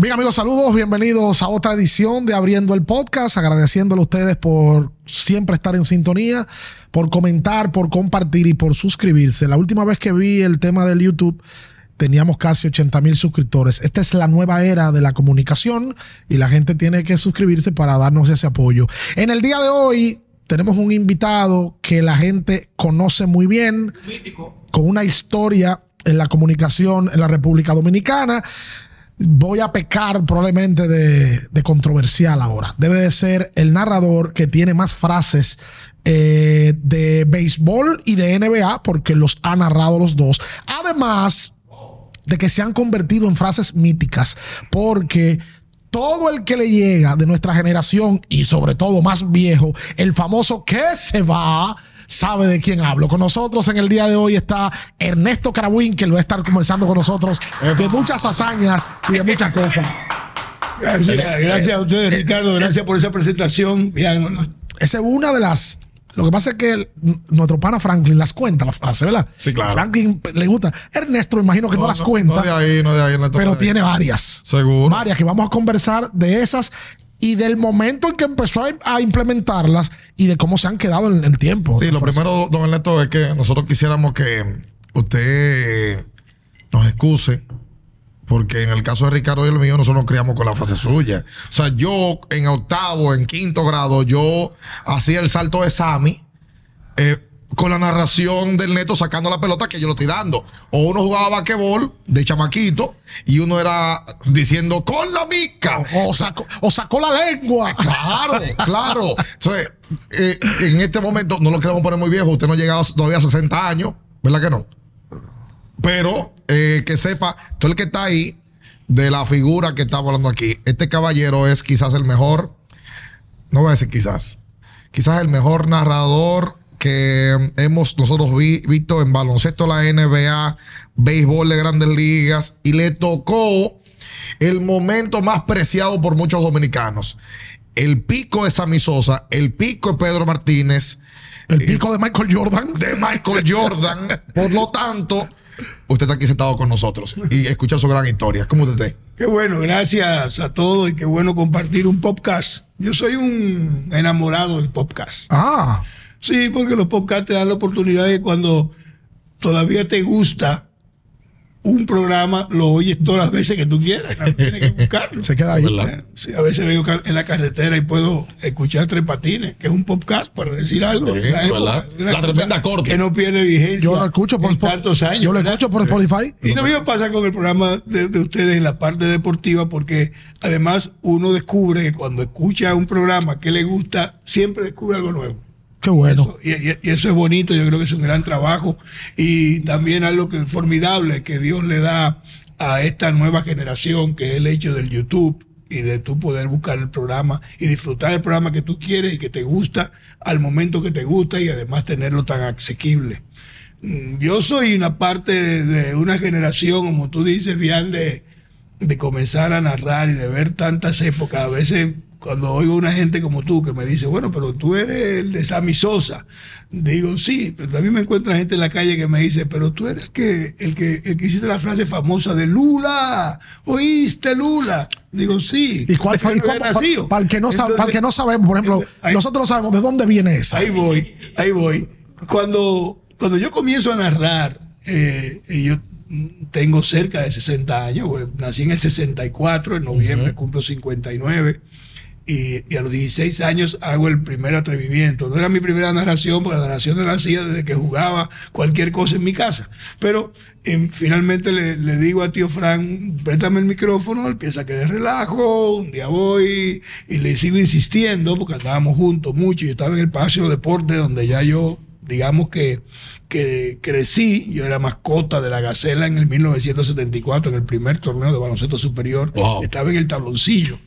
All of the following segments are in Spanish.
Bien amigos, saludos, bienvenidos a otra edición de Abriendo el Podcast, agradeciéndole a ustedes por siempre estar en sintonía, por comentar, por compartir y por suscribirse. La última vez que vi el tema del YouTube teníamos casi 80 mil suscriptores. Esta es la nueva era de la comunicación y la gente tiene que suscribirse para darnos ese apoyo. En el día de hoy tenemos un invitado que la gente conoce muy bien, con una historia en la comunicación en la República Dominicana voy a pecar probablemente de, controversial ahora. Debe de ser el narrador que tiene más frases eh, de béisbol y de NBA porque los ha narrado los dos. Además de que se han convertido en frases míticas porque todo el que le llega de nuestra generación y sobre todo más viejo, el famoso que se va, sabe de quién hablo. Con nosotros en el día de hoy está Ernesto Carabuín, que lo va a estar conversando con nosotros de muchas hazañas y de muchas cosas. Gracias, gracias a ustedes, Ricardo. Gracias por esa presentación. Esa es una de las lo que pasa es que nuestro pana Franklin las cuenta, las frases, ¿verdad? Sí, claro. Franklin le gusta. Ernesto, imagino que no, las cuenta. No de ahí, no de ahí. pero tiene varias. Seguro. Varias que vamos a conversar de esas y del momento en que empezó a, implementarlas y de cómo se han quedado en el tiempo. Sí, lo primero, don Ernesto, es que nosotros quisiéramos que usted nos excuse. Porque en el caso de Ricardo y el mío, nosotros nos criamos con la frase suya. O sea, yo en octavo, en quinto grado, yo hacía el salto de Sami. Eh, con la narración del neto sacando la pelota que yo lo estoy dando. O uno jugaba basquetbol de chamaquito y uno era diciendo con la mica. O, sacó, o sacó la lengua. Claro, claro. Entonces, eh, en este momento no lo queremos poner muy viejo. Usted no ha llegado todavía a 60 años, ¿verdad que no? Pero eh, que sepa, todo el que está ahí, de la figura que estamos hablando aquí, este caballero es quizás el mejor, no voy a decir quizás, quizás el mejor narrador que hemos nosotros visto en baloncesto la NBA, béisbol de grandes ligas, y le tocó el momento más preciado por muchos dominicanos. El pico de Sammy Sosa, el pico de Pedro Martínez. El pico de Michael Jordan. De Michael Jordan. por lo tanto, usted está aquí sentado con nosotros y escuchar su gran historia. ¿Cómo usted está? Qué bueno, gracias a todos y qué bueno compartir un podcast. Yo soy un enamorado del podcast. Ah. Sí, porque los podcasts te dan la oportunidad de cuando todavía te gusta un programa, lo oyes todas las veces que tú quieras. Tienes que buscarlo. Se queda ahí. Sí, a veces vengo en la carretera y puedo escuchar Tres Patines, que es un podcast, para decir algo. la tremenda corte. Que no pierde vigencia. Yo lo escucho por tantos años. Yo lo escucho por Spotify. Y no me pasa con el programa de, de, ustedes en la parte deportiva, porque además uno descubre que cuando escucha un programa que le gusta, siempre descubre algo nuevo. Qué bueno. y, eso es bonito, yo creo que es un gran trabajo. Y también algo que es formidable que Dios le da a esta nueva generación, que es el hecho del YouTube y de tú poder buscar el programa y disfrutar el programa que tú quieres y que te gusta al momento que te gusta y además tenerlo tan asequible. Mm, yo soy una parte de, una generación, como tú dices, bien de, de comenzar a narrar y de ver tantas épocas. A veces cuando oigo una gente como tú que me dice, bueno, pero tú eres el de Sammy Sosa, digo, sí, pero a mí me encuentra gente en la calle que me dice, pero tú eres el que, el que, el que hiciste la frase famosa de Lula, oíste Lula. Digo, sí. ¿Y cuál fue? Para, el que no para que no sabemos, por ejemplo, nosotros sabemos de dónde viene esa. Ahí voy, ahí voy. Cuando, cuando yo comienzo a narrar, eh, y yo tengo cerca de 60 años, nací en el 64, en noviembre cumplo 59 y, a los 16 años hago el primer atrevimiento. No era mi primera narración, porque la narración la hacía desde que jugaba cualquier cosa en mi casa. Pero em, finalmente le, digo a tío Fran, préstame el micrófono, él piensa que de relajo, un día voy y le sigo insistiendo, porque andábamos juntos mucho, yo estaba en el Palacio de Deporte, donde ya yo, digamos que, que crecí, yo era mascota de la Gacela en el 1974, en el primer torneo de baloncesto superior, estaba en el tabloncillo.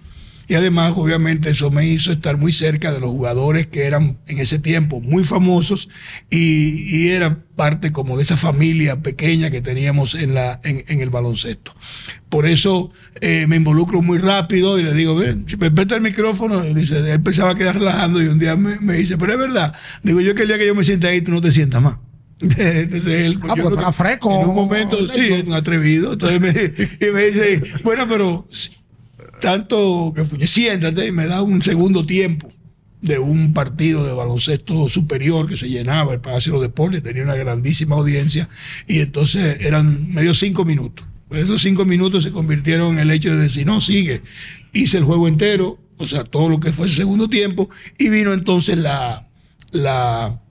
Y además, obviamente, eso me hizo estar muy cerca de los jugadores que eran en ese tiempo muy famosos y, era parte como de esa familia pequeña que teníamos en, la, en, el baloncesto. Por eso eh, me involucro muy rápido y le digo, ven, si me presta el micrófono, y dice, él pensaba quedar relajando y un día me, dice, pero es verdad, digo yo que el día que yo me siente ahí, tú no te sientas más. Entonces él, ah, porque fresco. En un momento, sí, un atrevido. Entonces me, y me dice, bueno, pero tanto que fui, siéntate y me da un segundo tiempo de un partido de baloncesto superior que se llenaba el Palacio de los Deportes, tenía una grandísima audiencia y entonces eran medio cinco minutos. Pero esos cinco minutos se convirtieron en el hecho de decir, no, sigue. Hice el juego entero, o sea, todo lo que fue el segundo tiempo y vino entonces la, la,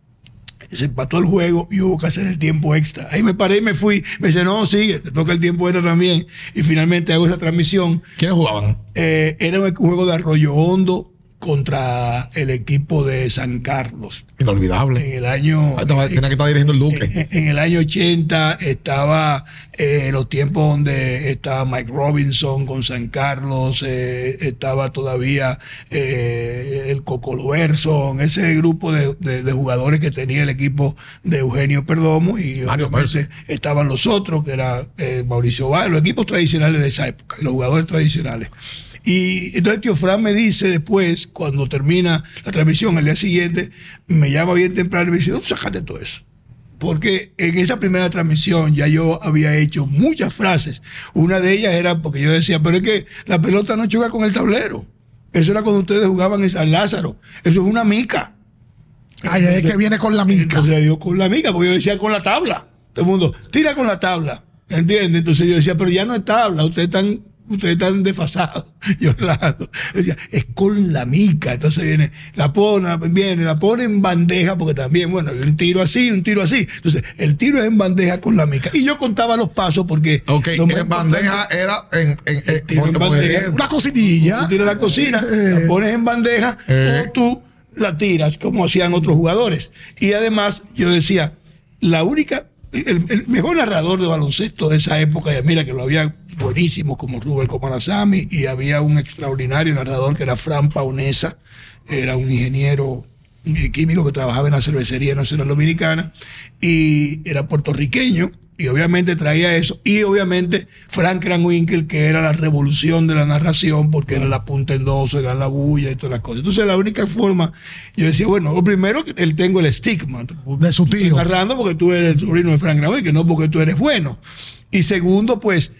se empató el juego y hubo que hacer el tiempo extra. Ahí me paré y me fui. Me dice, no, sigue, te toca el tiempo extra también. Y finalmente hago esa transmisión. ¿Quiénes jugaban? Eh, era un juego de Arroyo Hondo contra el equipo de San Carlos. Inolvidable. En el año. Ah, estaba- tenía que estar dirigiendo el Duque. En, en el año 80 estaba eh, los tiempos donde estaba Mike Robinson con San Carlos, eh, estaba todavía eh, el Cocolo Berson, ese grupo de, de- de jugadores que tenía el equipo de Eugenio Perdomo y obviamente estaban los otros, que era eh, Mauricio Valls, los equipos tradicionales de esa época, los jugadores tradicionales. Y entonces tío Fran me dice después, cuando termina la transmisión, el día siguiente, me llama bien temprano y me dice, ¿dónde sacaste todo eso? Porque en esa primera transmisión ya yo había hecho muchas frases. Una de ellas era porque yo decía, pero es que la pelota no choca con el tablero. Eso era cuando ustedes jugaban en San Lázaro. Eso es una mica. Ay, es que viene con la mica. Entonces dio con la mica, porque yo decía con la tabla. Todo el mundo, tira con la tabla. ¿Entiendes? Entonces yo decía, pero ya no es tabla, ustedes están, ustedes están desfasados. Yo relajando. Decía, es con la mica. Entonces viene, la pone, viene, la pone en bandeja, porque también, bueno, un tiro así, un tiro así. Entonces, el tiro es en bandeja con la mica. Y yo contaba los pasos porque. Ok, lo en bandeja era en. en, en- tiro en bandeja. Una cocinilla. Tú tiras la cocina, la pones en bandeja, Eh. o tú la tiras, como hacían otros jugadores. Y además, yo decía, la única, el, mejor narrador de baloncesto de esa época, y mira que lo había buenísimos como Rubén Comanasami, y había un extraordinario narrador que era Fran Paunesa, era un ingeniero químico que trabajaba en la cervecería nacional dominicana, y era puertorriqueño, y obviamente traía eso, y obviamente Frank Kranwinkel, que era la revolución de la narración, porque era la punta en dos, era la bulla y todas las cosas. Entonces, la única forma, yo decía, bueno, lo primero que él tengo el estigma De su tío. narrando porque tú eres el sobrino de Frank Kranwinkel, no porque tú eres bueno. Y segundo, pues,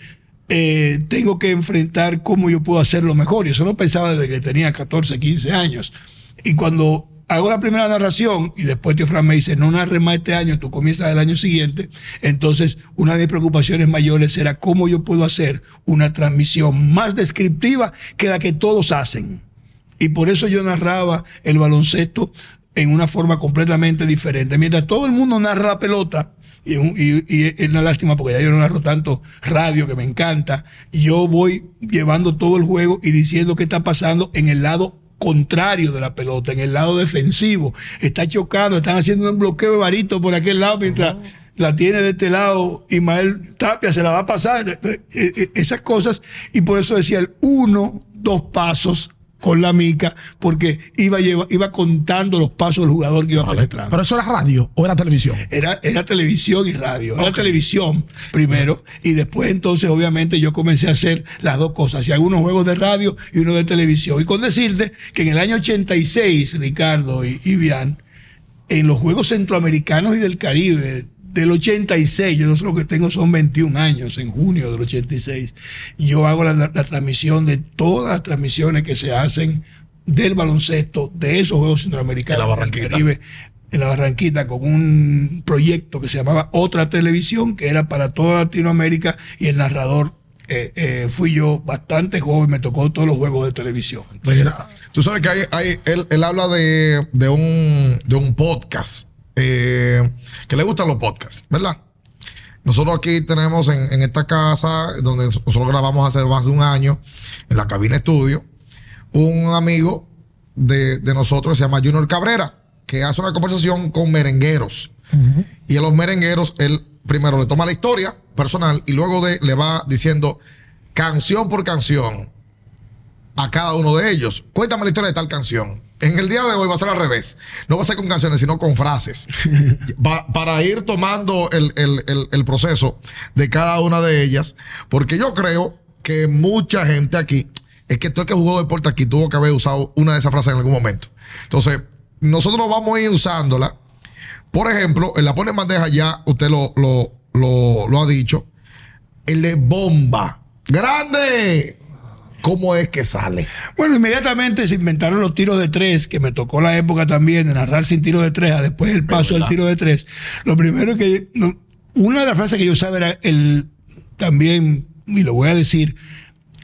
eh, tengo que enfrentar cómo yo puedo hacerlo mejor. Yo solo pensaba desde que tenía 14, 15 años. Y cuando hago la primera narración y después tío Fran me dice, no narres más este año, tú comienzas el año siguiente, entonces una de mis preocupaciones mayores era cómo yo puedo hacer una transmisión más descriptiva que la que todos hacen. Y por eso yo narraba el baloncesto en una forma completamente diferente. Mientras todo el mundo narra la pelota, y es una lástima porque ya yo no narro tanto radio que me encanta, yo voy llevando todo el juego y diciendo qué está pasando en el lado contrario de la pelota, en el lado defensivo. Está chocando, están haciendo un bloqueo de varito por aquel lado mientras la tiene de este lado Ismael Tapia, se la va a pasar. Eh, eh, eh, Esas cosas. Y por eso decía el uno, dos pasos con la mica, porque iba, lleva- iba contando los pasos del jugador que iba penetrando. Pero eso era radio o era televisión. Era, era televisión y radio. Era televisión primero y después entonces obviamente yo comencé a hacer las dos cosas. Hacía algunos juegos de radio y uno de televisión. Y con decirte que en el año 86, Ricardo y, y Bian, en los Juegos Centroamericanos y del Caribe del 86, yo no sé lo que tengo son 21 años, en junio del 86, yo hago la, la- la transmisión de todas las transmisiones que se hacen del baloncesto, de esos Juegos Centroamericanos En la Barranquita. Caribe, en la Barranquita, con un proyecto que se llamaba Otra Televisión, que era para toda Latinoamérica, y el narrador eh, eh, fui yo bastante joven, me tocó todos los juegos de televisión. Mira, Tú sabes que hay, hay- él, él habla de, de un, de un podcast eh, que le gustan los podcasts, ¿verdad? Nosotros aquí tenemos en, en esta casa, donde nosotros grabamos hace más de un año, en la cabina estudio, un amigo de, de nosotros se llama Junior Cabrera, que hace una conversación con merengueros. Y a los merengueros, él primero le toma la historia personal y luego de, le va diciendo canción por canción a cada uno de ellos. Cuéntame la historia de tal canción. En el día de hoy va a ser al revés. No va a ser con canciones, sino con frases. Pa- para ir tomando el, el- el- el proceso de cada una de ellas. Porque yo creo que mucha gente aquí, es que todo el que jugó deporte aquí tuvo que haber usado una de esas frases en algún momento. Entonces, nosotros vamos a ir usándola. Por ejemplo, en la pone en bandeja ya, usted lo, lo, lo, lo ha dicho. El de bomba. ¡Grande! ¿Cómo es que sale? Bueno, inmediatamente se inventaron los tiros de tres, que me tocó la época también de narrar sin tiro de tres, a después el paso del tiro de tres. Lo primero que no, una de las frases que yo usaba era el también, y lo voy a decir,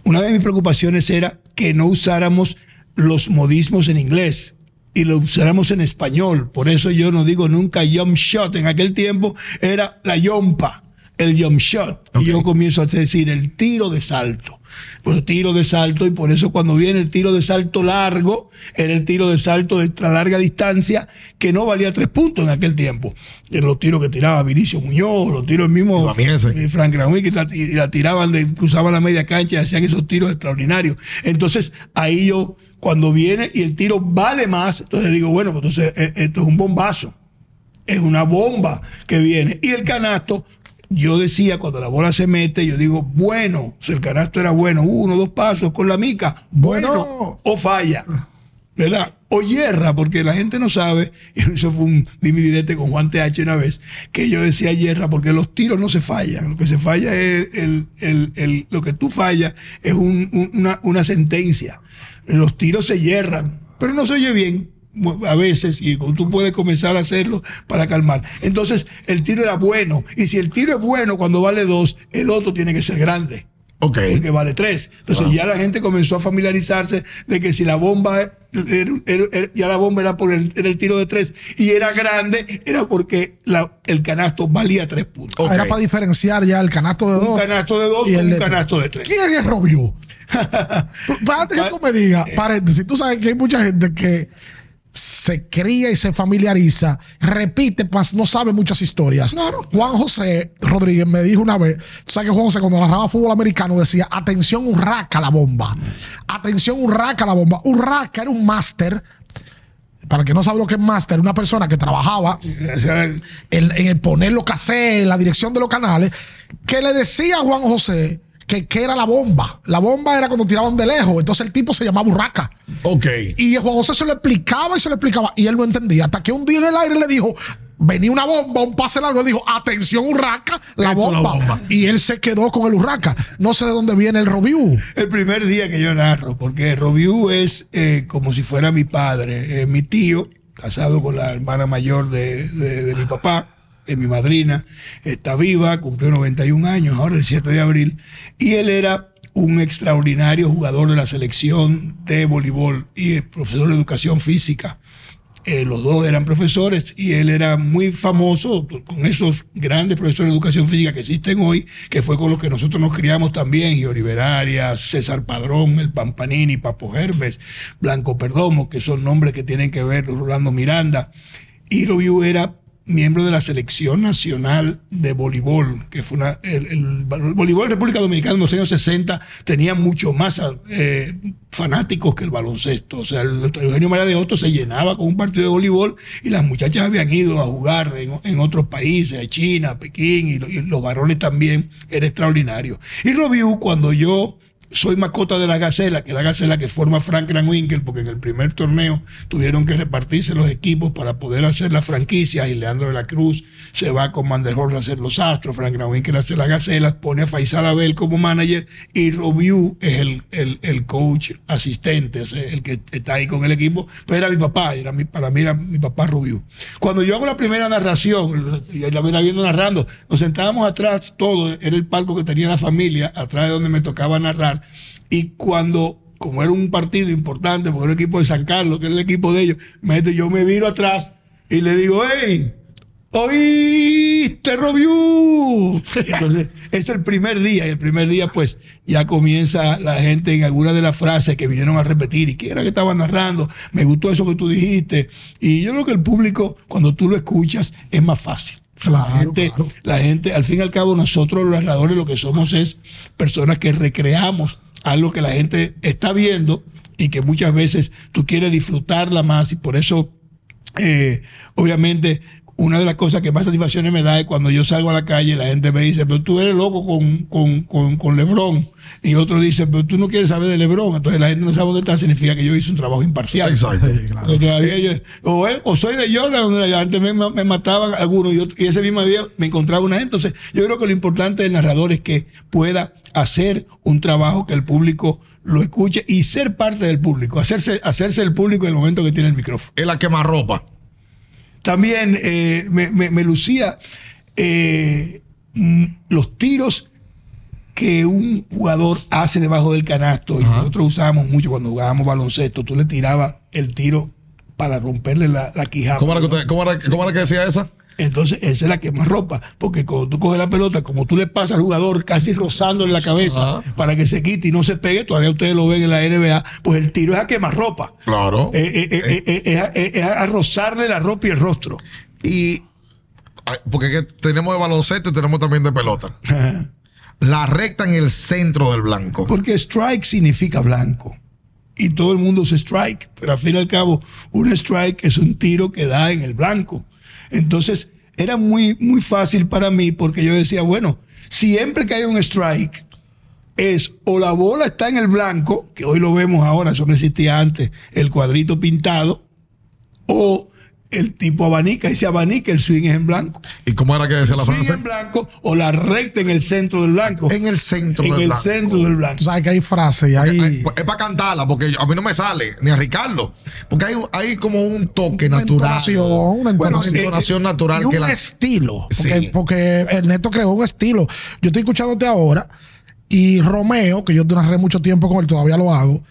una de mis preocupaciones era que no usáramos los modismos en inglés y lo usáramos en español. Por eso yo no digo nunca jump shot. En aquel tiempo era la yompa, el jump shot. Y yo comienzo a decir el tiro de salto. Pues tiro de salto y por eso cuando viene el tiro de salto largo, era el tiro de salto de extra larga distancia que no valía tres puntos en aquel tiempo. En los tiros que tiraba Vinicio Muñoz, los tiros mismos Imagínese. Frank Granwick y la, y la tiraban, de, cruzaban la media cancha y hacían esos tiros extraordinarios. Entonces ahí yo, cuando viene y el tiro vale más, entonces digo, bueno, pues entonces eh, esto es un bombazo. Es una bomba que viene. Y el canasto, yo decía, cuando la bola se mete, yo digo, bueno, si el canasto era bueno, uno, dos pasos con la mica, bueno, Bueno. o falla, ¿verdad? O hierra, porque la gente no sabe, y eso fue un dimi direte con Juan TH una vez, que yo decía hierra, porque los tiros no se fallan, lo que se falla es el, el- el- lo que tú fallas es un- un- una, una sentencia. Los tiros se hierran, pero no se oye bien a veces y tú puedes comenzar a hacerlo para calmar. Entonces, el tiro era bueno. Y si el tiro es bueno cuando vale dos, el otro tiene que ser grande. Ok. El que vale tres. Entonces ya la gente comenzó a familiarizarse de que si la bomba era- era- era- ya la bomba era por el, era el tiro de tres y era grande, era porque la- el canasto valía tres puntos. Era para diferenciar ya el canasto de Un dos. canasto de dos y el un de- canasto de tres. ¿Quién es Robiu? Espérate que tú me digas, paréntesis, tú sabes que hay mucha gente que se cría y se familiariza, repite, mas no sabe muchas historias. Juan José Rodríguez me dijo una vez, sabes que Juan José cuando narraba fútbol americano decía, atención, urraca la bomba. Atención, urraca la bomba. Urraca era un máster. Para el que no sabe lo que es máster, una persona que trabajaba en el poner los cassettes, en la dirección de los canales, que le decía a Juan José que, que era la bomba. La bomba era cuando tiraban de lejos. Entonces el tipo se llamaba Urraca. Ok. Y Juan José se lo explicaba y se lo explicaba. Y él no entendía. Hasta que un día en el aire le dijo. Venía una bomba, un pase largo, él dijo, atención, Urraca, la es la bomba. bomba. Y él se quedó con el Urraca. No sé de dónde viene el review. El primer día que yo narro, porque Robiu es eh, como si fuera mi padre, eh, mi tío, casado con la hermana mayor de, de- de mi papá, mi madrina, está viva, cumplió 91 años, ahora el 7 de abril, y él era un extraordinario jugador de la selección de voleibol y profesor de educación física. Eh, los dos eran profesores y él era muy famoso con esos grandes profesores de educación física que existen hoy, que fue con los que nosotros nos criamos también, Giori Beraria, César Padrón, el Pampanini, Papo Herbes, Blanco Perdomo, que son nombres que tienen que ver, Rolando Miranda. Y Robiu era miembro de la selección nacional de voleibol, que fue una, el, el voleibol en República Dominicana en los años 60 tenía mucho más eh, fanáticos que el baloncesto. O sea, el Eugenio María de Otto se llenaba con un partido de voleibol y las muchachas habían ido a jugar en, en otros países, China, Pekín, y los varones también, era extraordinario. Y Robiu, cuando yo soy mascota de la Gacela, que es la Gacela que forma Frank Winkel, porque en el primer torneo tuvieron que repartirse los equipos para poder hacer las franquicias y Leandro de la Cruz se va con Mandelhorst a hacer los Astros, Frank Winkel hace la Gacela, pone a Faisal Abel como manager y Robiu es el, el, el coach asistente, el que está ahí con el equipo, pero era mi papá, era mi, para mí era mi papá Robiu. Cuando yo hago la primera narración, y la viendo narrando, nos sentábamos atrás, todo, era el palco que tenía la familia, atrás de donde me tocaba narrar, y cuando, como era un partido importante, porque era el equipo de San Carlos, que era el equipo de ellos, yo me viro atrás y le digo, hey, ¿oíste, Robiú? Entonces, es el primer día, y el primer día, pues, ya comienza la gente en alguna de las frases que vinieron a repetir, y que era que estaba narrando, me gustó eso que tú dijiste, y yo creo que el público, cuando tú lo escuchas, es más fácil. la, Claro, gente, claro. la gente, al fin y al cabo, nosotros los narradores lo que somos es personas que recreamos algo que la gente está viendo y que muchas veces tú quieres disfrutarla más y por eso, eh, obviamente, una de las cosas que más satisfacciones me da es cuando yo salgo a la calle y la gente me dice, pero tú eres loco con, con, con, con Lebron. Y otro dice, pero tú no quieres saber de Lebron. Entonces la gente no sabe dónde está, significa que yo hice un trabajo imparcial. Exacto. Sí, claro. Yo- o, o soy de Jordan, donde antes me, me mataban algunos y, otro- y ese mismo día me encontraba una gente. Entonces, yo creo que lo importante del narrador es que pueda hacer un trabajo que el público lo escuche y ser parte del público, hacerse, hacerse el público en el momento que tiene el micrófono. Es la quemarropa. También eh, me, me- me lucía eh, mm, los tiros que un jugador hace debajo del canasto. Y nosotros usábamos mucho cuando jugábamos baloncesto. Tú le tirabas el tiro para romperle la, la quijada. ¿Cómo cómo cómo era que decía esa? Entonces, esa es la que más ropa. Porque cuando tú coges la pelota, como tú le pasas al jugador casi rozándole la cabeza Ajá. para que se quite y no se pegue, todavía ustedes lo ven en la NBA, pues el tiro es a quemar ropa. Claro. Eh, eh, eh, eh, eh, es a- es a- rozarle la ropa y el rostro. Y porque es que tenemos de baloncesto y tenemos también de pelota. La recta en el centro del blanco. Porque strike significa blanco. Y todo el mundo usa strike. Pero al fin y al cabo, un strike es un tiro que da en el blanco. Entonces, era muy, muy fácil para mí porque yo decía, bueno, siempre que hay un strike, es o la bola está en el blanco, que hoy lo vemos ahora, eso no existía antes, el cuadrito pintado, o el tipo abanica, y si abanica, el swing es en blanco. ¿Y cómo era que decía la Swing frase? en blanco o la recta en el centro del blanco. En el centro en del el blanco. centro del blanco. Tú sabes que hay frases y hay. Ay, pues, es para cantarla, porque a mí no me sale, ni a Ricardo. Porque hay, hay como un toque una natural. entonación, una Bueno, entonación. entonación natural y un que la. estilo. Porque, Sí. porque el neto creó un estilo. Yo estoy escuchándote ahora y Romeo, que yo narré mucho tiempo con él, todavía lo hago,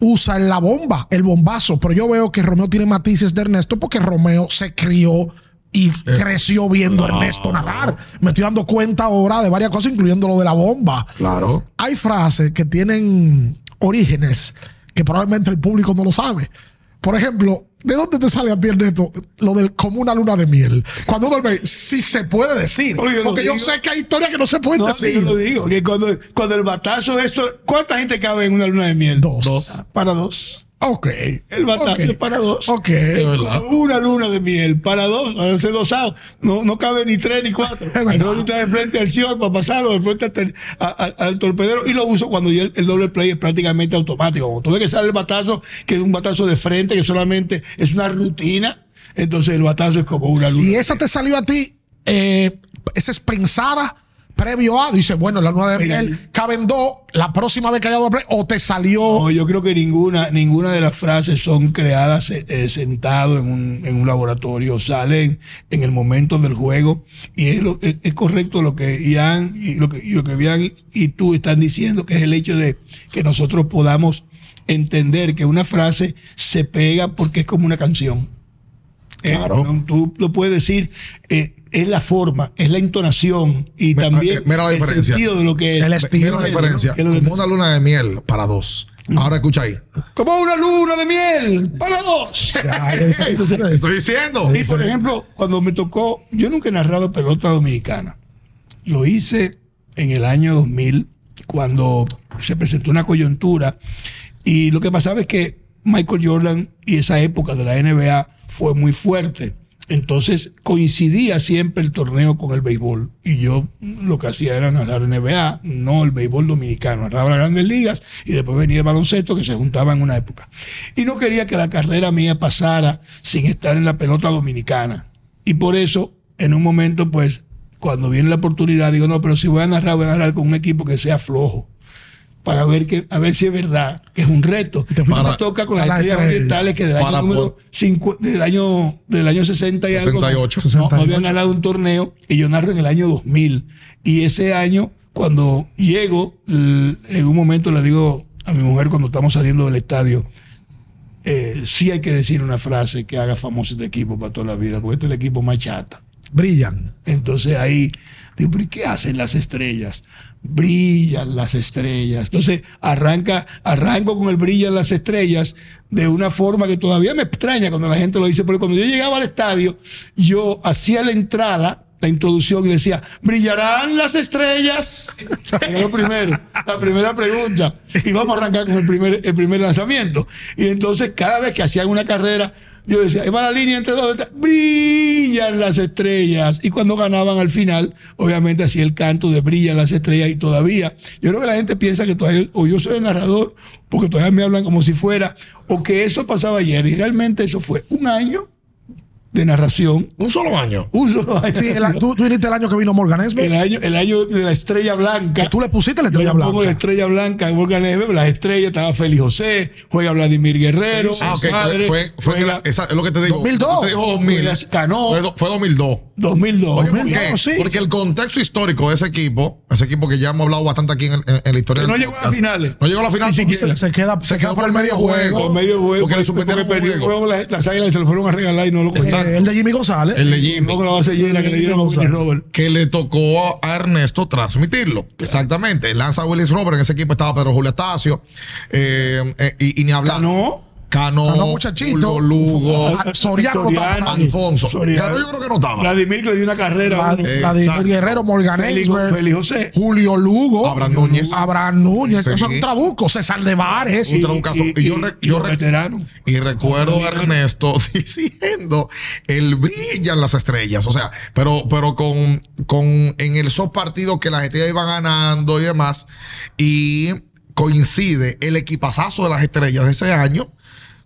usa la bomba, el bombazo. Pero yo veo que Romeo tiene matices de Ernesto porque Romeo se crió y creció viendo a Ernesto narrar. Me estoy dando cuenta ahora de varias cosas, incluyendo lo de la bomba. Claro. Hay frases que tienen orígenes que probablemente el público no lo sabe. Por ejemplo, ¿de dónde te sale a ti, Ernesto, lo del como una luna de miel? Cuando uno ve, sí se puede decir. Oye, porque yo sé que hay historias que no se pueden No, decir. yo lo digo, que cuando, cuando el batazo, eso, ¿cuánta gente cabe en una luna de miel? Dos. Para dos. Ok. El batazo Ok. es para dos. Ok. verdad. Una luna de miel para dos, a ser dosado. No, no cabe ni tres ni cuatro. está de frente al señor para pasarlo, de frente al, ter- a- a- al torpedero. Y lo uso cuando ya el, el doble play es prácticamente automático. Cuando tú ves que sale el batazo, que es un batazo de frente, que solamente es una rutina, entonces el batazo es como una luna. Y esa te salió a ti, eh, esa es pensada previo a, dice, bueno, la luna de Mira, miel caben dos, la próxima vez que haya doble, o te salió. No, yo creo que ninguna, ninguna de las frases son creadas eh, sentado en un, en un laboratorio, salen en el momento del juego y es, lo, es, es correcto lo que Ian y lo que, y lo que Ian y, y tú están diciendo, que es el hecho de que nosotros podamos entender que una frase se pega porque es como una canción. Eh, Claro. no, tú lo puedes decir, eh, es la forma, es la entonación y también eh, mira la el sentido de lo que es. El Mira estilo. la diferencia. Como una luna de miel para dos. Ahora escucha ahí. Como una luna de miel para dos. Estoy diciendo. y por ejemplo, cuando me tocó, yo nunca he narrado pelota dominicana. Lo hice en el año 2000, cuando se presentó una coyuntura. Y lo que pasaba es que Michael Jordan y esa época de la NBA fue muy fuerte. Entonces coincidía siempre el torneo con el béisbol. Y yo lo que hacía era narrar NBA, no el béisbol dominicano. Narraba las grandes ligas y después venía el baloncesto que se juntaba en una época. Y no quería que la carrera mía pasara sin estar en la pelota dominicana. Y por eso, en un momento, pues, cuando viene la oportunidad, digo, no, pero si voy a narrar, voy a narrar con un equipo que sea flojo. Para ver, que, a ver si es verdad, que es un reto. te toca con las la estrellas estrella. orientales que del año número cincu- del año del año 60 y algo. 68. No, habían ganado un torneo y yo narro en el año 2000. Y ese año, cuando llego, en un momento le digo a mi mujer cuando estamos saliendo del estadio, eh, sí hay que decir una frase que haga famoso este equipo para toda la vida, porque este es el equipo más chata. Brillan. Entonces ahí digo, ¿pero y qué hacen las estrellas? Brillan las estrellas. Entonces arranca, arranco con el brillan las estrellas de una forma que todavía me extraña cuando la gente lo dice, porque cuando yo llegaba al estadio, yo hacía la entrada, la introducción y decía, ¿brillarán las estrellas? Era lo primero, la primera pregunta. Y vamos a arrancar con el primer, el primer lanzamiento. Y entonces cada vez que hacían una carrera, yo decía, ahí va la línea entre dos, brillan las estrellas. Y cuando ganaban al final, obviamente hacía el canto de brillan las estrellas y todavía, yo creo que la gente piensa que todavía, o yo soy el narrador, porque todavía me hablan como si fuera, o que eso pasaba ayer. Y realmente eso fue un año de narración. Un solo año. Un solo año. Sí, el- tú, tú viniste el año que vino Morgan Esme. el, año, el año de la estrella blanca. Que tú le pusiste la Yo estrella le pongo la blanca. estrella blanca en Morgan Esme, las estrellas, estaba Félix José, juega Vladimir Guerrero, Ah, ok. padre, Fue, fue, juega esa- es lo que te digo. 2002. Te digo 2000. Juega Cano. Fue, fue 2002. 2002. Oye, ¿por Muy qué? bien, sí. Porque el contexto histórico de ese equipo, ese equipo que ya hemos hablado bastante aquí en, el- en- en la historia Que no llegó a las finales. No llegó a la final. Siquiera. Se queda, se quedó por el medio juego. Por medio juego. Porque le porque suspendieron el juego. las, las águilas se lo fueron a regalar y no lo cogieron. El de Jimmy González. El de Jimmy. Con la base llena que le dieron a Willy Robert. que le tocó a Ernesto transmitirlo. Exactamente. Lanza Willis Robert, en ese equipo estaba Pedro Julio Astacio. eh, eh, y, y ni hablar. Ganó. Cano, Cano, muchachito. Julio Lugo, Ah, Soriano Soriano. Alfonso. Soriano. Cano yo creo que no estaba. Vladimir le dio una carrera. Vladimir. Guerrero, Morgan Félix, José. Julio Lugo, Abraham Núñez. Abraham Núñez, Sí. esos son trabucos, César de Vares. Un trabucazo. Y yo re- y yo re- veteranos. Y recuerdo a Ernesto diciendo el brillan las estrellas. O sea, pero, pero con, con en el esos partidos que las estrellas iban ganando y demás. Y coincide el equipazazo de las estrellas de ese año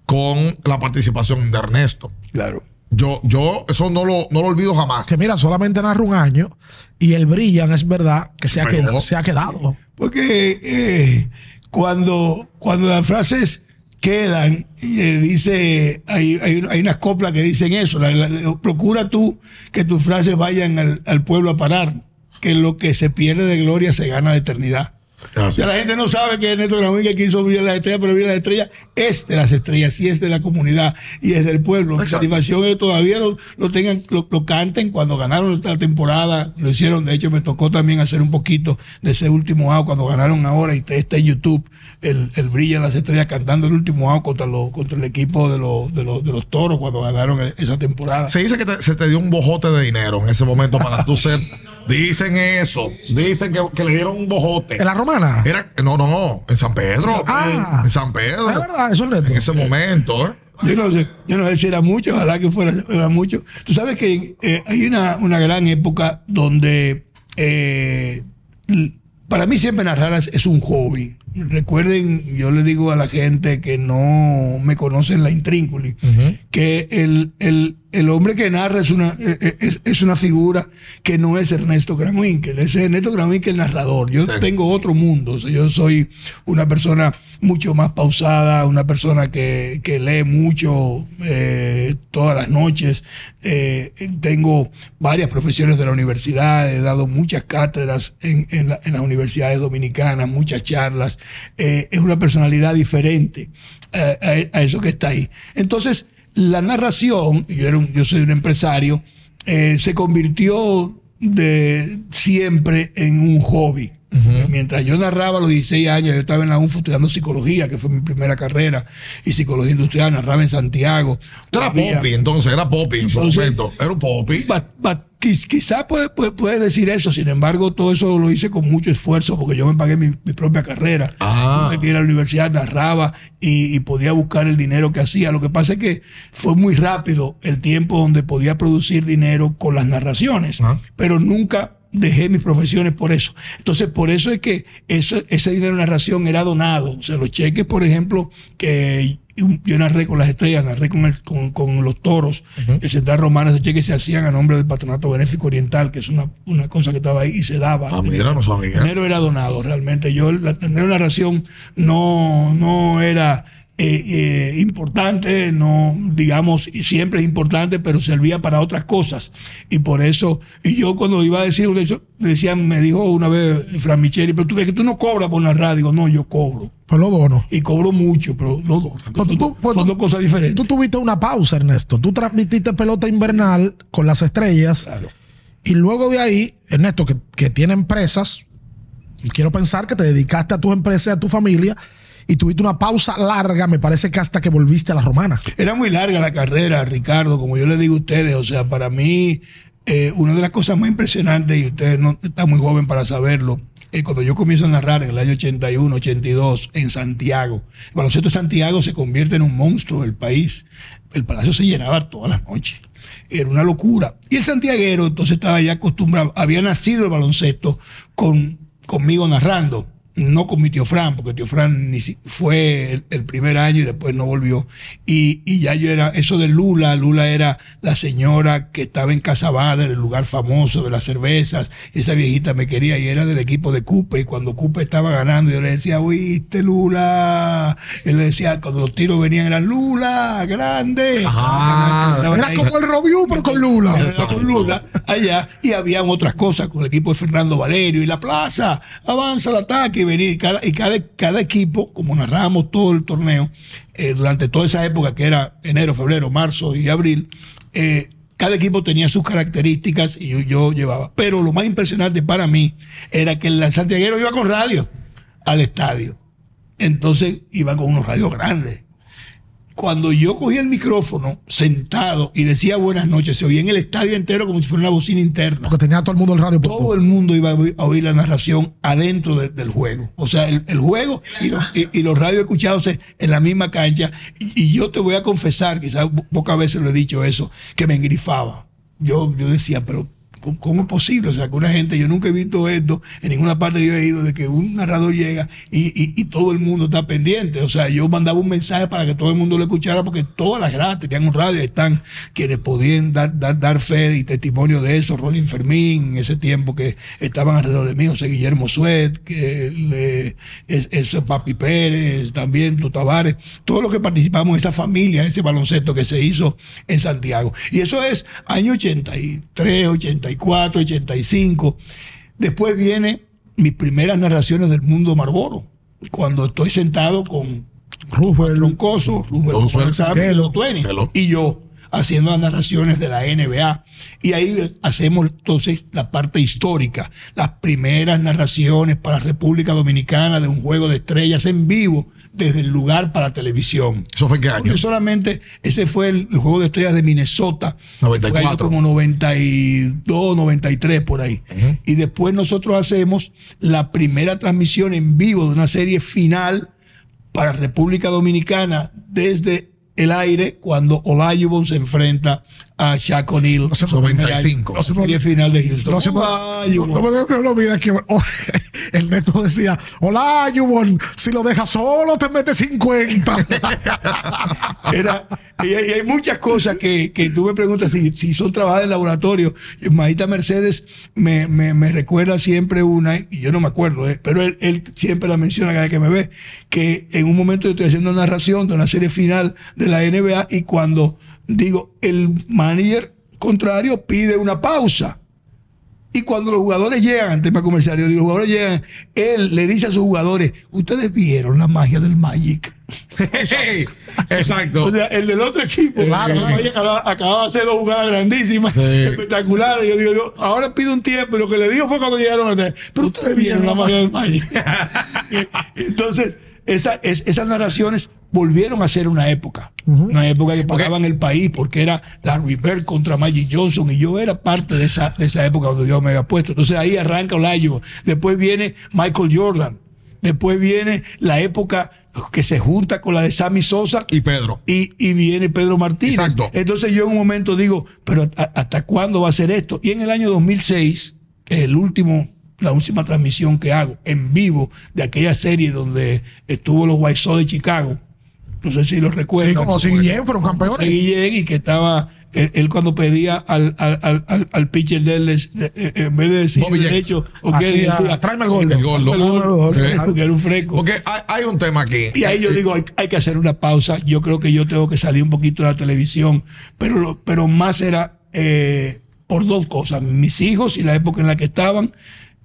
con la participación de Ernesto. Claro. Yo, yo eso no lo, no lo olvido jamás. Que mira, solamente narra un año y el Brillan es verdad que se ha, Pero- quedado, se ha quedado. Porque eh, cuando, cuando las frases quedan, eh, dice, hay, hay, hay unas coplas que dicen eso, la- la- procura tú que tus frases vayan al, al pueblo a parar, que lo que se pierde de gloria se gana de eternidad. Así. Ya la gente no sabe que Ernesto Gramín que quiso vivir las estrellas, pero vivir las estrellas es de las estrellas, y es de la comunidad, y es del pueblo. Mi Exacto. satisfacción es que todavía lo, lo tengan, lo, lo canten cuando ganaron esta temporada, lo hicieron, de hecho me tocó también hacer un poquito de ese último out cuando ganaron ahora y está en YouTube, el, el Brilla en las estrellas cantando el último out contra, los contra el equipo de los, de los, de los toros cuando ganaron esa temporada. Se dice que te- se te dio un bojote de dinero en ese momento para tú ser. Dicen eso. Dicen que, que le dieron un bojote. En la romana. Era, no, no, en San Pedro. Ah. en San Pedro. Es verdad, eso es. En ese momento. Yo no sé, yo no sé si era mucho, ojalá que fuera, fuera mucho. Tú sabes que eh, hay una, una gran época donde eh, para mí siempre narrar es, es un hobby. Recuerden, yo le digo a la gente que no me conocen la intrínculi, que el, el, el hombre que narra es una, eh, eh, es, es una figura que no es Ernesto Gramwinkel, es Ernesto Gramwinkel el narrador. Yo Sí. tengo otro mundo, o sea, yo soy una persona mucho más pausada, una persona que, que lee mucho eh, todas las noches. Eh, tengo varias profesiones de la universidad, he dado muchas cátedras en, en la- en las universidades dominicanas, muchas charlas. Eh, es una personalidad diferente a, a eso que está ahí. Entonces, la narración, yo, era un- yo soy un empresario, eh, se convirtió de siempre en un hobby. Mientras yo narraba a los 16 años, yo estaba en la UNFU estudiando psicología, que fue mi primera carrera, y psicología industrial, narraba en Santiago. Era Poppy, entonces, era Poppy en su momento. Era un quiz- Quizás puede, puede, puede decir eso, sin embargo, todo eso lo hice con mucho esfuerzo porque yo me pagué mi, mi propia carrera. Ah. Tuve que ir a la universidad, narraba y, y podía buscar el dinero que hacía. Lo que pasa es que fue muy rápido el tiempo donde podía producir dinero con las narraciones, Ah. pero nunca dejé mis profesiones por eso. Entonces, por eso es que eso, ese dinero de narración era donado. O sea, los cheques, por ejemplo, que yo narré con las estrellas, narré con, el- con, con los toros, el Central Romana, esos cheques se hacían a nombre del Patronato Benéfico Oriental, que es una, una cosa que estaba ahí y se daba. Ah, mira, no. El dinero era donado, realmente. Yo, la, el dinero de narración no, no era eh, eh, importante, no, digamos, siempre es importante, pero servía para otras cosas. Y por eso, y yo cuando iba a decir, decían, me dijo una vez Fran Micheli, pero tú crees que tú no cobras por narrar, digo, no, yo cobro. Pues lo dono. Y cobro mucho, pero no dono. Pues Son, pues son tú- dos cosas diferentes. Tú tuviste una pausa, Ernesto. Tú transmitiste pelota invernal con las estrellas. Claro. Y luego de ahí, Ernesto, que, que tiene empresas, y quiero pensar que te dedicaste a tus empresas y a tu familia, y tuviste una pausa larga, me parece que hasta que volviste a la romana. Era muy larga la carrera, Ricardo, como yo le digo a ustedes. O sea, para mí, eh, una de las cosas más impresionantes, y ustedes no están muy joven para saberlo, es cuando yo comienzo a narrar en el año 81, 82, en Santiago. El baloncesto de Santiago se convierte en un monstruo del país. El palacio se llenaba todas las noches. Era una locura. Y el santiaguero entonces estaba ya acostumbrado, había nacido el baloncesto con, conmigo narrando. No con mi tío Fran, porque tío Fran ni si- fue el, el primer año y después no volvió. Y, y ya yo era, eso de Lula, Lula era la señora que estaba en Casabada, en el lugar famoso de las cervezas. Esa viejita me quería y era del equipo de Cupe. Y cuando Cupe estaba ganando, yo le decía, oíste, Lula. Y le decía, cuando los tiros venían, eran Lula, grande. Ah, Era ahí. como el Robiú, pero con Lula. Era con Lula allá y habían otras cosas con el equipo de Fernando Valerio y la plaza avanza el ataque y venir y cada, equipo como narrábamos todo el torneo eh, durante toda esa época que era enero febrero marzo y abril eh, cada equipo tenía sus características y yo, yo llevaba. Pero lo más impresionante para mí era que el santiaguero iba con radio al estadio. Entonces iba con unos radios grandes cuando yo cogí el micrófono sentado y decía buenas noches, se oía en el estadio entero como si fuera una bocina interna. Porque tenía todo el mundo el radio. Todo el mundo iba a oír, la narración adentro de- del juego. O sea, el, el juego y los, y, y los radios escuchándose en la misma cancha. Y, y yo te voy a confesar, quizás po- pocas veces lo he dicho eso, que me engrifaba. Yo, yo decía, pero ¿cómo, es posible? O sea, que una gente, yo nunca he visto esto en ninguna parte que yo he ido, de que un narrador llega y, todo el mundo está pendiente. O sea, yo mandaba un mensaje para que todo el mundo lo escuchara porque todas las gradas tenían un radio. Están quienes podían dar, dar, dar fe y testimonio de eso. Rolín Fermín, en ese tiempo que estaban alrededor de mí, José Guillermo Suet, que le- es, es Papi Pérez, también Tu Tavares, todos los que participamos en esa familia, ese baloncesto que se hizo en Santiago. Y eso es año 83, 84, 85. Después viene mis primeras narraciones del mundo Marlboro, cuando estoy sentado con. Troncoso, Rubén Roosevelt, González, y yo haciendo las narraciones de la NBA. Y ahí hacemos entonces la parte histórica, las primeras narraciones para República Dominicana de un juego de estrellas en vivo desde el lugar para televisión. ¿Eso fue en qué año? Porque solamente ese fue el, el juego de estrellas de Minnesota. 94. Fue como 92, 93 por ahí. Y después nosotros hacemos la primera transmisión en vivo de una serie final para República Dominicana desde el aire cuando Olajuwon se enfrenta a Shaq O'Neal. sé, Su primer 95. año, La serie final de Houston. No se me, Olajuwon. no no olvida que oh, el neto decía, hola, Yubon, si lo dejas solo te metes 50. Era, y, hay- y hay muchas cosas que, que tú me preguntas si, si son trabajadas en laboratorio. Y Maíta Mercedes me, me- me recuerda siempre una, y yo no me acuerdo, eh, pero él, él siempre la menciona cada vez que me ve, que en un momento yo estoy haciendo una narración de una serie final de la NBA y cuando digo, el manager contrario pide una pausa. Y cuando los jugadores llegan, en tema comercial, los jugadores llegan, él le dice a sus jugadores, ustedes vieron la magia del Magic. Exacto. O sea, el del otro equipo, Claro, el acababa, acababa de hacer dos jugadas grandísimas, Sí. espectaculares. Yo digo, yo ahora pido un tiempo, y lo que le digo fue cuando llegaron a pero ustedes vieron la magia del Valle. Entonces, esa, es- esas narraciones volvieron a ser una época, una época que pagaban el país porque era Larry Bird contra Magic Johnson y yo era parte de esa, de esa época cuando yo me había puesto. Entonces ahí arranca Olajuwon. Después viene Michael Jordan. Después viene la época que se junta con la de Sammy Sosa Y Pedro. y, y viene Pedro Martínez. Exacto. Entonces yo en un momento digo, pero ¿a- ¿hasta cuándo va a ser esto? Y en el año 2006, el último, la última transmisión que hago en vivo de aquella serie donde estuvo los White Sox de Chicago, no sé si lo recuerdan. Sí, como si Guillén fueron De campeones. Guillén y que estaba él, él cuando pedía al, al, al, pitcher de él, les- de- eh, en vez de decir Bobby Jenks. derecho, o Así, que él decía, tráeme el gol. El gol, "Tráeme el gol", Tráeme el gol. porque era un fresco. Porque hay, hay un tema aquí. Y ahí yo digo, hay, hay que hacer una pausa. Yo creo que yo tengo que salir un poquito de la televisión, pero, lo- pero más era eh, por dos cosas. Mis hijos y la época en la que estaban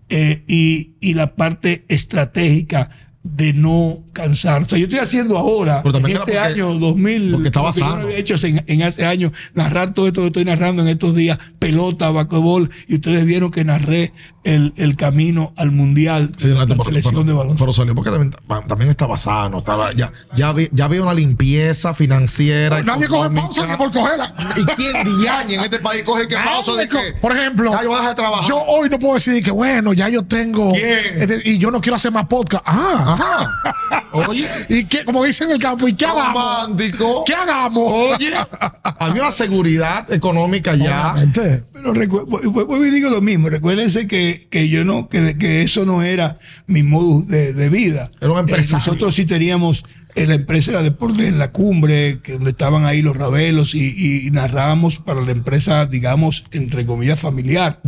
eh, y, y la parte estratégica de no cansar. O sea, yo estoy haciendo ahora, en este porque- año 2000, porque estaba lo que yo no sano. había hecho en, en hace años, narrar todo esto que estoy narrando en estos días, pelota, basquetbol, y ustedes vieron que narré el, el camino al mundial Sí, de la pero- selección pero- de baloncesto. Pero salió porque también, también estaba sano. Estaba, ya, ya, vi- ya había una limpieza financiera. Nadie coge pausa ni por cogerla. ¿Y quién diañe en este país coge que pausa de que, Por ejemplo, ya yo voy a dejar de trabajar? yo hoy no puedo decir que bueno, ya yo tengo este, y yo no quiero hacer más podcast. Ah, Ajá. Oye. ¿Y qué, como dicen en el campo, ¿y qué hagamos? Romántico. ¿Qué hagamos? Oye, había una seguridad económica ya. Obviamente. Pero recu- vu- vu- vuelvo y digo lo mismo. Recuérdense que, que yo no, que, que eso no era mi modus de, de vida. Era un Eh, nosotros sí teníamos eh, la empresa era deporte en la cumbre, que donde estaban ahí los rabelos y, y narrábamos para la empresa, digamos, entre comillas, familiar.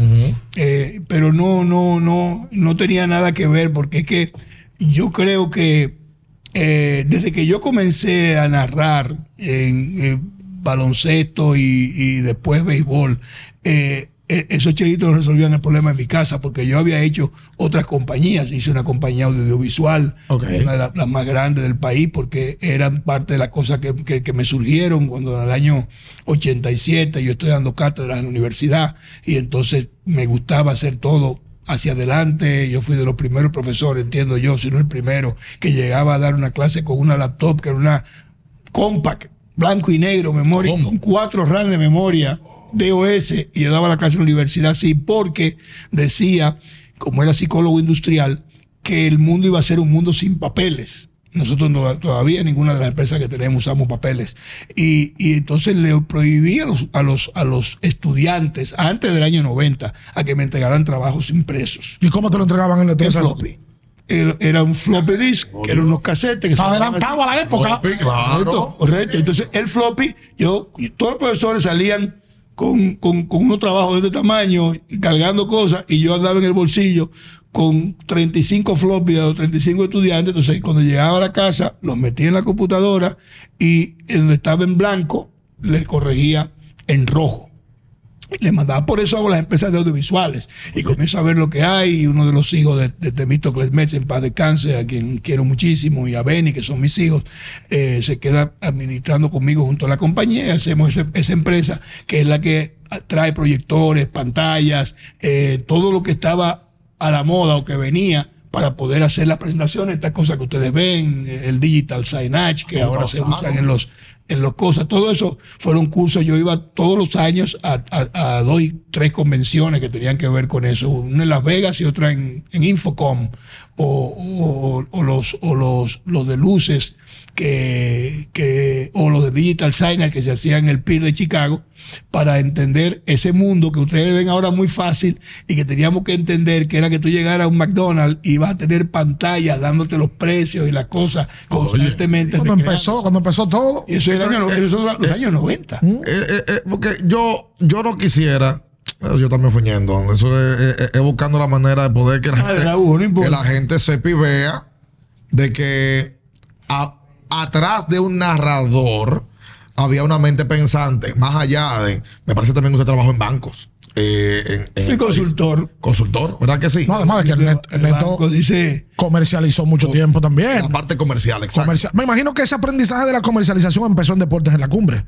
Eh, pero no, no, no, no tenía nada que ver, porque es que yo creo que eh, desde que yo comencé a narrar en, baloncesto y, y después béisbol, eh, esos chelitos no resolvían el problema en mi casa porque yo había hecho otras compañías. Hice una compañía audiovisual, una de la- las más grandes del país, porque eran parte de las cosas que, que- que me surgieron cuando en el año 87 yo estoy dando cátedras en la universidad y entonces me gustaba hacer todo hacia adelante. Yo fui de los primeros profesores, entiendo yo, si no el primero, que llegaba a dar una clase con una laptop que era una compact, blanco y negro, memoria, ¿Cómo? con cuatro RAM de memoria, DOS, y yo daba la clase en la universidad, sí, porque decía, como era psicólogo industrial, que el mundo iba a ser un mundo sin papeles. Nosotros no- todavía ninguna de las empresas que tenemos usamos papeles. Y, y entonces le prohibí a los, a, los, a los estudiantes, antes del año 90, a que me entregaran trabajos impresos. ¿Y cómo te lo entregaban en el El entonces? floppy. Era, era un floppy disk, que eran unos casetes que se Adelantado a la época. Floppy, claro. Correcto, correcto. Entonces, el floppy, yo, todos los profesores salían con, con, con unos trabajos de este tamaño, cargando cosas, y yo andaba en el bolsillo con 35 floppy de los 35 estudiantes. Entonces, cuando llegaba a la casa, los metía en la computadora y donde estaba en blanco, les corregía en rojo. Le mandaba, por eso hago las empresas de audiovisuales y comienzo a ver lo que hay. Y uno de los hijos de, de Temístocles Metz, en paz descanse, a quien quiero muchísimo, y a Benny, que son mis hijos, eh, se queda administrando conmigo junto a la compañía y hacemos ese- esa empresa que es la que trae proyectores, pantallas, eh, todo lo que estaba a la moda o que venía para poder hacer las presentaciones, estas cosas que ustedes ven, el digital signage que ahora se usan en los en los cosas, todo eso fueron cursos, yo iba todos los años a, a- a dos tres convenciones que tenían que ver con eso, una en Las Vegas y otra en, en Infocom, o, o- o los, o los, los de luces, que, que, o los de Digital Signage que se hacían en el PIR de Chicago, para entender ese mundo que ustedes ven ahora muy fácil y que teníamos que entender que era que tú llegaras a un McDonald's y ibas a tener pantallas dándote los precios y las cosas constantemente. Cuando empezó, cuando empezó todo. Y eso era año- eso era los años 90. Eh, eh, eh, porque yo, yo no quisiera. pero Yo también fuñendo. Eso es, es- es buscando la manera de poder que la, gente, Raúl, no que la gente sepa y vea de que a- atrás de un narrador había una mente pensante. Más allá de. Me parece también que usted trabajó en bancos. eh, en- en Fui país. consultor. Consultor, ¿verdad que sí? No, además de que neto banco, dice, comercializó mucho tiempo también. la parte comercial, exacto. Comercial- Me imagino que ese aprendizaje de la comercialización empezó en Deportes en la Cumbre.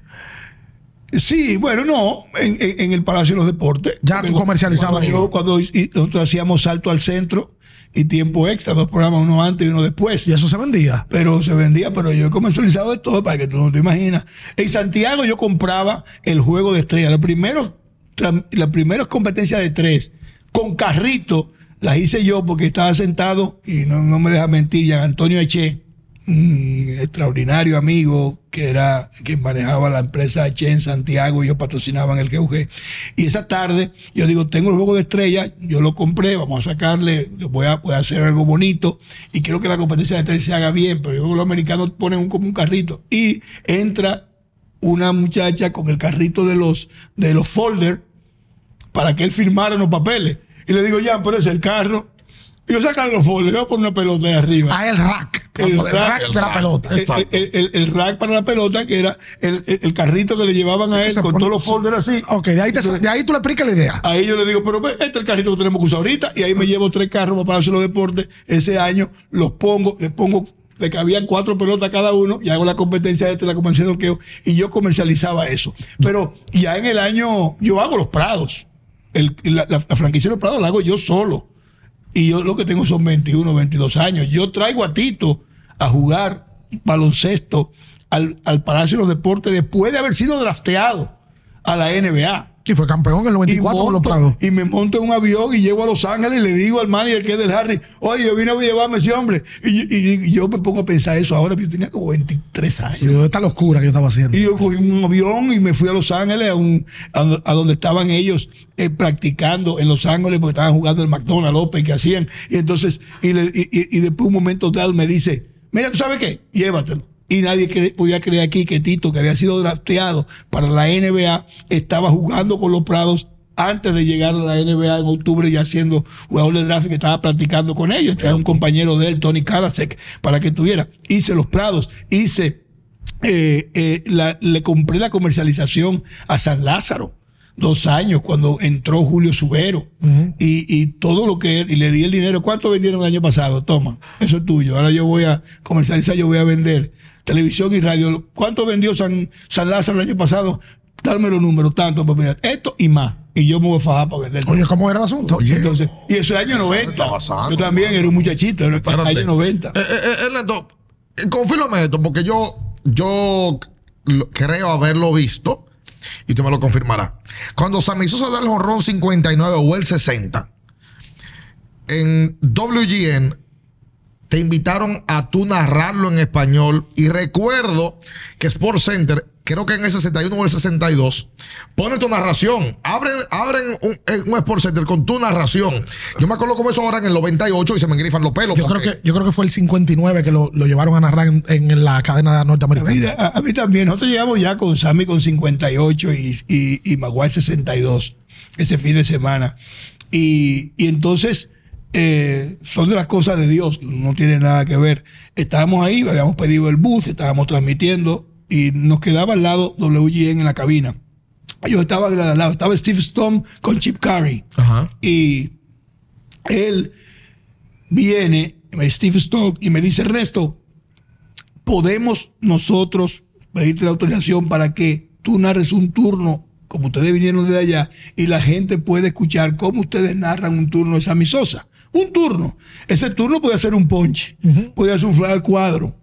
Sí, bueno, no, en, en- en el Palacio de los Deportes. Ya tú comercializabas Cuando, cuando nosotros hacíamos salto al centro y tiempo extra, dos programas, uno antes y uno después. Y eso se vendía. Pero se vendía, pero yo he comercializado de todo para que tú no te imaginas. En Santiago yo compraba el juego de estrellas. Los primeros, las primeras competencias de tres con carrito las hice yo porque estaba sentado y no, no me deja mentir, Jean Antonio Eche, un extraordinario amigo que era quien manejaba la empresa H en Santiago y yo patrocinaba en el GUG. Y esa tarde yo digo, tengo el juego de estrellas, yo lo compré, vamos a sacarle, le voy a, hacer algo bonito y quiero que la competencia de estrellas se haga bien, pero yo los americanos ponen como un carrito y entra una muchacha con el carrito de los, de los folders para que él firmara los papeles. Y le digo, ya, pero es el carro. Y yo sacan los folders, le voy a poner una pelota de arriba Ah, el rack. el el rack, rack el de la rack. pelota. el, Exacto. el- el- el rack para la pelota, que era el, el- el carrito que le llevaban a él con pone- todos los folders así. Ok, de ahí, te- de ahí tú le explicas la idea. Ahí yo le digo, pero ve, este es el carrito que tenemos que usar ahorita. Y ahí me llevo tres carros para hacer los deportes. Ese año los pongo, les pongo, le cabían cuatro pelotas cada uno y hago la competencia de este, la competencia de orqueo. Y yo comercializaba eso. Pero ya en el año, yo hago los prados. El- la, la- la franquicia de los prados la hago yo solo. Y yo lo que tengo son 21, 22 años. Yo traigo a Tito a jugar baloncesto al, al Palacio de los Deportes después de haber sido drafteado a la NBA. Y fue campeón en el 94 con los Prados. y me monto en un avión y llego a Los Ángeles y le digo al manager que es del Harry, oye, yo vine a llevarme ese hombre. Y, y- y yo me pongo a pensar eso ahora, yo tenía como 23 años. Y esta locura que yo estaba haciendo. Y yo cogí un avión y me fui a Los Ángeles, a, un- a- a donde estaban ellos eh, practicando en Los Ángeles, porque estaban jugando el McDonald's López que hacían. Y entonces, y, le- y después un momento dado me dice, mira, ¿tú sabes qué? Llévatelo. Y nadie cre- podía creer aquí que Tito, que había sido drafteado para la NBA, estaba jugando con los Prados antes de llegar a la NBA en octubre ya siendo jugador de draft que estaba practicando con ellos. Trae un compañero de él, Tony Karasek, para que tuviera. Hice los Prados, hice eh, eh, la- le compré la comercialización a San Lázaro. Dos años cuando entró Julio Subero y, y todo lo que y le di el dinero. ¿Cuánto vendieron el año pasado? Toma, eso es tuyo. Ahora yo voy a comercializar, yo voy a vender televisión y radio. ¿Cuánto vendió San, San Lázaro el año pasado? Dame los números, tanto, pues esto y más. Y yo me voy a fajar para vender. Oye, ¿cómo era el asunto? Oye. Entonces, y eso es año 90. está pasando, Yo también era un muchachito, era Espérate. año 90. Eh, eh, eh, Ernesto, eh, confírmame esto, porque yo, yo creo haberlo visto y tú me lo confirmarás. Cuando Sammy Sosa da el jonrón 59 o el 60, en WGN te invitaron a tú narrarlo en español y recuerdo que Sports Center, creo que en el 61 o el 62, pone tu narración. Abren, abren un, eh, un Sports Center con tu narración. Yo me acuerdo como eso ahora en el 98 y se me grifan los pelos. Yo creo, que, yo creo que fue el 59 que lo, lo llevaron a narrar en, en la cadena A mí, norteamericana. a- a mí también. Nosotros llegamos ya con Sammy con 58 y, y, y Maguire 62 ese fin de semana. Y, y entonces eh, son de las cosas de Dios, no tiene nada que ver. Estábamos ahí, habíamos pedido el bus, estábamos transmitiendo y nos quedaba al lado WGN en la cabina. Yo estaba al lado, estaba Steve Stone con Chip Curry. Ajá. Y él viene, Steve Stock, y me dice, Ernesto, podemos nosotros pedirte la autorización para que tú narres un turno, como ustedes vinieron de allá, y la gente puede escuchar cómo ustedes narran un turno de Sammy Sosa. Un turno. Ese turno puede ser un ponche, puede ser un fly al cuadro.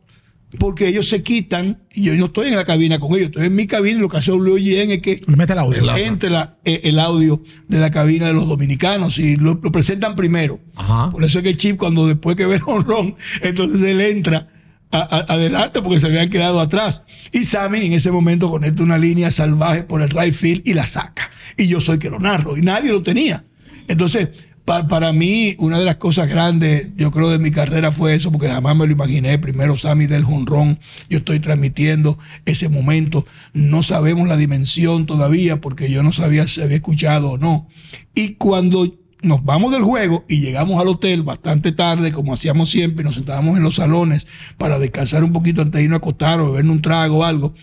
Porque ellos se quitan, y yo no estoy en la cabina con ellos, estoy en mi cabina, y lo que hace WGN es que Le mete el audio. Entre la- eh, el audio de la cabina de los dominicanos y lo, lo presentan primero. Ajá. Por eso es que el chip, cuando después que ve el honrón, entonces él entra a- a- adelante porque se habían quedado atrás. Y Sammy en ese momento conecta una línea salvaje por el right field y la saca. Y yo soy que lo narro y nadie lo tenía. Entonces, pa- para mí, una de las cosas grandes, yo creo, de mi carrera fue eso, porque jamás me lo imaginé. Primero, Sammy del Jonrón, yo estoy transmitiendo ese momento. No sabemos la dimensión todavía, porque yo no sabía si había escuchado o no. Y cuando nos vamos del juego y llegamos al hotel bastante tarde, como hacíamos siempre, y nos sentábamos en los salones para descansar un poquito antes de irnos a acostar o beber un trago o algo.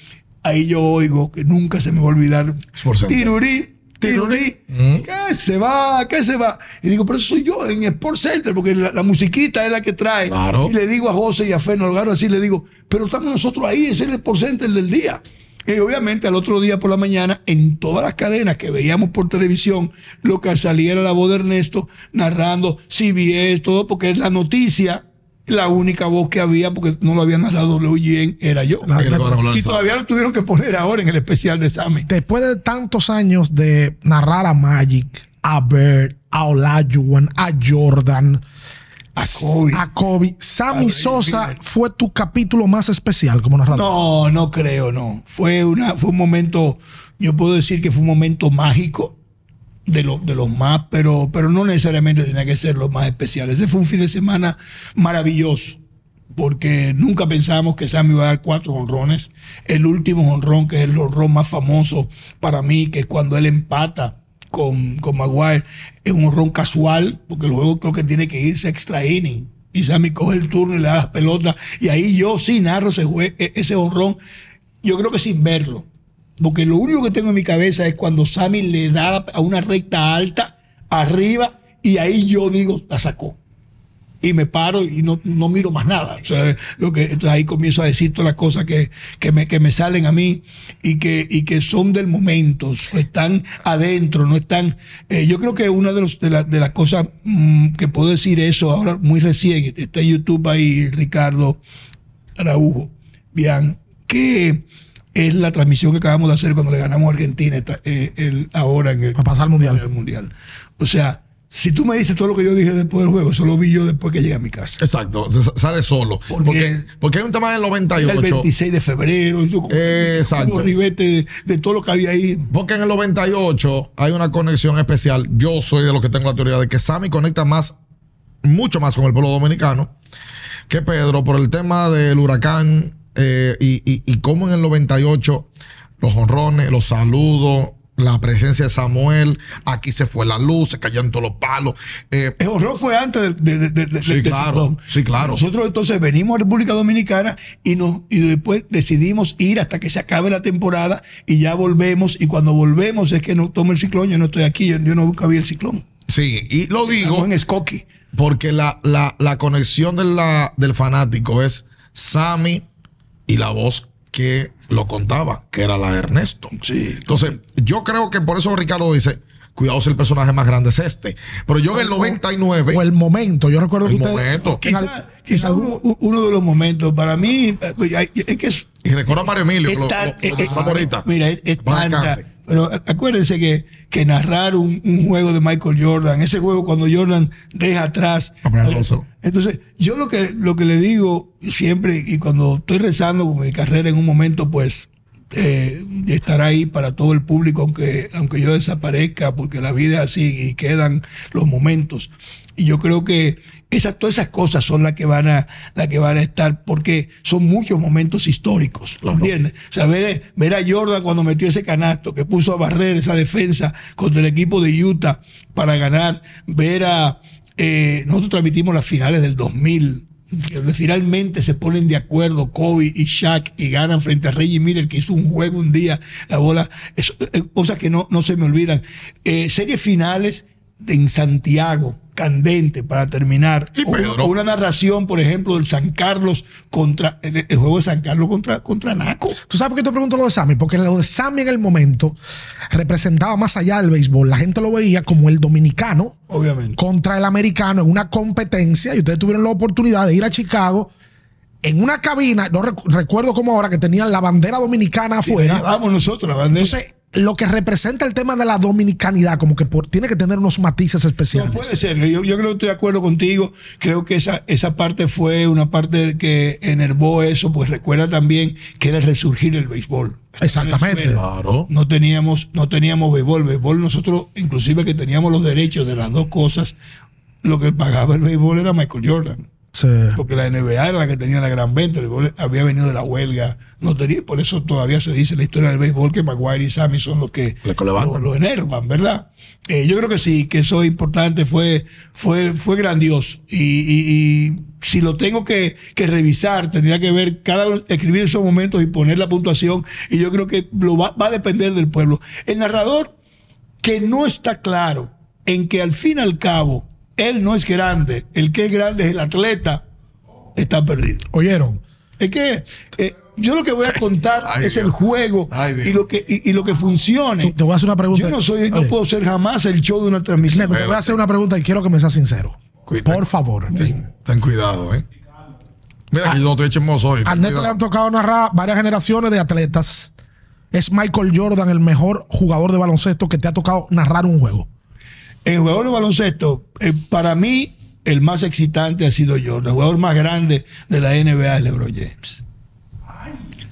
Ahí yo oigo que nunca se me va a olvidar. Tirurí, tirurí. ¿Qué se va? ¿Qué se va? Y digo, pero eso soy yo en Sports Center, porque la, la musiquita es la que trae. Claro. Y le digo a José y a Feno Algaro así, le digo, pero estamos nosotros ahí, ese es el Sports Center del día. Y obviamente al otro día por la mañana, en todas las cadenas que veíamos por televisión, lo que salía era la voz de Ernesto narrando CBS, todo, porque la noticia, la única voz que había, porque no lo había narrado WGN, era yo. La- Y todavía lo tuvieron que poner ahora en el especial de Sammy. Después de tantos años de narrar a Magic, a Bird, a Olajuwon, a Jordan, A Kobe. a Kobe, Sammy A Sosa Miller. fue tu capítulo más especial como narrador. No, no creo, no. Fue, una, fue un momento, yo puedo decir que fue un momento mágico de, los de los más, pero, pero no necesariamente tenía que ser los más especiales. Ese fue un fin de semana maravilloso, porque nunca pensábamos que Sammy iba a dar cuatro honrones. El último honrón, que es el honrón más famoso para mí, que es cuando él empata con, con Maguire, es un honrón casual, porque el juego creo que tiene que irse extra inning. Y Sammy coge el turno y le da las pelotas. Y ahí yo sí narro ese, e- ese honrón, yo creo que sin verlo. Porque lo único que tengo en mi cabeza es cuando Sammy le da a una recta alta, arriba, y ahí yo digo, la sacó. Y me paro y no, no miro más nada. O sea, lo que, entonces ahí comienzo a decir todas las cosas que, que, me, que me salen a mí y que, y que son del momento, están adentro, no están. eh, yo creo que una de, los, de, la- de las cosas mm, que puedo decir eso ahora muy recién, está en YouTube ahí Ricardo Araujo, bien, que es la transmisión que acabamos de hacer cuando le ganamos a Argentina esta- eh, el- ahora en el, A pasar al mundial. en el mundial. O sea, si tú me dices todo lo que yo dije después del juego, eso lo vi yo después que llegué a mi casa. Exacto, sale solo. Porque- Porque, porque hay un tema del Era 98. el 26 de febrero, yo Eh, exacto. ribete de, de todo lo que había ahí. Porque en el 98 hay una conexión especial. Yo soy de los que tengo la teoría de que Sammy conecta más, mucho más con el pueblo dominicano que Pedro por el tema del huracán eh, y, y, y cómo en el 98 los honrones, los saludos, la presencia de Samuel, aquí se fue la luz, se cayeron todos los palos. Eh, El horror fue antes de, de, de- de- Sí, claro, sí, claro. Nosotros entonces venimos a República Dominicana y, nos, y después decidimos ir hasta que se acabe la temporada y ya volvemos. Y cuando volvemos es que no toma el ciclón. Yo no estoy aquí, yo, yo nunca vi el ciclón. sí, y lo digo. Estamos en Skokie. Porque la, la, la conexión de la- del fanático es Sammy y la voz que lo contaba, que era la de Ernesto. Sí. Entonces, yo creo que por eso Ricardo dice, cuidado si el personaje más grande es este. Pero yo en el 99, O el momento. Yo recuerdo El que ustedes- momento. Quizá, quizá algún- uno, uno de los momentos, para mí, eh, hay- es que es, y recuerdo a Mario Emilio, que es lo, tan- lo- lo eh, eh, mencionaba ahorita. Mira, es, es tanta-. Pero acuérdense que, que narrar un, un juego de Michael Jordan, ese juego cuando Jordan deja atrás. Entonces, yo lo que, lo que le digo siempre, y cuando estoy rezando con mi carrera en un momento, pues eh, estar ahí para todo el público, aunque, aunque yo desaparezca, porque la vida es así y quedan los momentos. Y yo creo que esas, todas esas cosas son las que van a, las que van a estar, porque son muchos momentos históricos. ¿Entiendes? O sea, ver, ver a Jordan cuando metió ese canasto, que puso a barrer esa defensa contra el equipo de Utah para ganar, ver a. eh, nosotros transmitimos las finales del 2000 que finalmente se ponen de acuerdo Kobe y Shaq y ganan frente a Reggie Miller que hizo un juego un día la bola eso, eh, cosas que no, no se me olvidan Eh, series finales en Santiago candente para terminar Y O una, Pedro. o una narración por ejemplo del San Carlos contra el, el juego de San Carlos contra, contra Naco ¿Tú sabes por qué te pregunto lo de Sammy? Porque lo de Sammy en el momento representaba más allá del béisbol. La gente lo veía como el dominicano obviamente contra el americano en una competencia y ustedes tuvieron la oportunidad de ir a Chicago en una cabina, no recu- recuerdo como ahora que tenían la bandera dominicana afuera. vamos nosotros la bandera Entonces, lo que representa el tema de la dominicanidad, como que por- tiene que tener unos matices No, especiales. puede ser. Yo, yo creo que estoy de acuerdo contigo. Creo que esa, esa parte fue una parte que enervó eso, pues recuerda también que era el resurgir del béisbol. Exactamente. Claro. No teníamos, no teníamos béisbol. Béisbol nosotros, inclusive que teníamos los derechos de las dos cosas, lo que pagaba el béisbol era Michael Jordan. Sí. Porque la NBA era la que tenía la gran venta, el béisbol había venido de la huelga, no tenía, por eso todavía se dice en la historia del béisbol que Maguire y Sammy son los que lo, lo enervan, ¿verdad? Eh, yo creo que sí, que eso es importante, fue, fue, fue grandioso. Y, y- y si lo tengo que, que revisar, tendría que ver cada escribir esos momentos y poner la puntuación. Y yo creo que lo va, va a depender del pueblo. El narrador que no está claro en que al fin y al cabo él no es grande, el que es grande es el atleta, está perdido. ¿Oyeron? Es que eh, yo lo que voy a contar Ay, es Dios. el juego Ay, y lo que y, y lo que funcione. Te voy a hacer una pregunta. Yo no soy, no Oye, puedo ser jamás el show de una transmisión. Neto, te voy a hacer una pregunta y quiero que me seas sincero. Cuida- Por favor. Ten, ten cuidado, ¿eh? Mira que yo no estoy chismoso hoy. Al Neto le han tocado narrar varias generaciones de atletas. Es Michael Jordan el mejor jugador de baloncesto que te ha tocado narrar un juego. El jugador de baloncesto, eh, para mí, el más excitante ha sido yo. El jugador más grande de la NBA es LeBron James.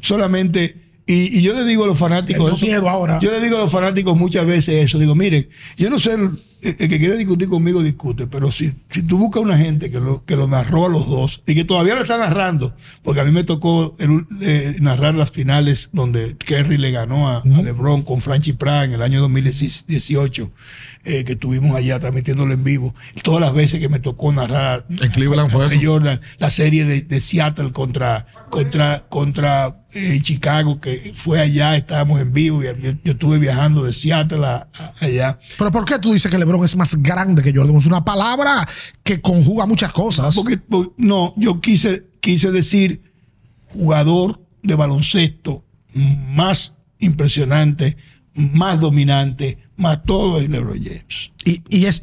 Solamente, y, y yo le digo a los fanáticos. Eso- miedo ahora. Yo le digo a los fanáticos muchas veces eso. Digo, miren, yo no sé, el, que quiere discutir conmigo discute, pero si, si tú buscas una gente que lo, que lo narró a los dos y que todavía lo está narrando, porque a mí me tocó el- eh, narrar las finales donde Kerry le ganó a, a LeBron con Franchi Prada en el año 2018, eh, que estuvimos allá transmitiéndolo en vivo. Todas las veces que me tocó narrar En Cleveland fue eso. Jordan, la serie de, de Seattle contra, contra, contra eh, Chicago, que fue allá, estábamos en vivo, y yo, yo estuve viajando de Seattle a- a- allá. Pero ¿por qué tú dices que LeBron es más grande que Jordan? Es una palabra que conjuga muchas cosas. Porque, no, yo quise, quise decir jugador de baloncesto más impresionante, más dominante, más todo es LeBron James. Y, y es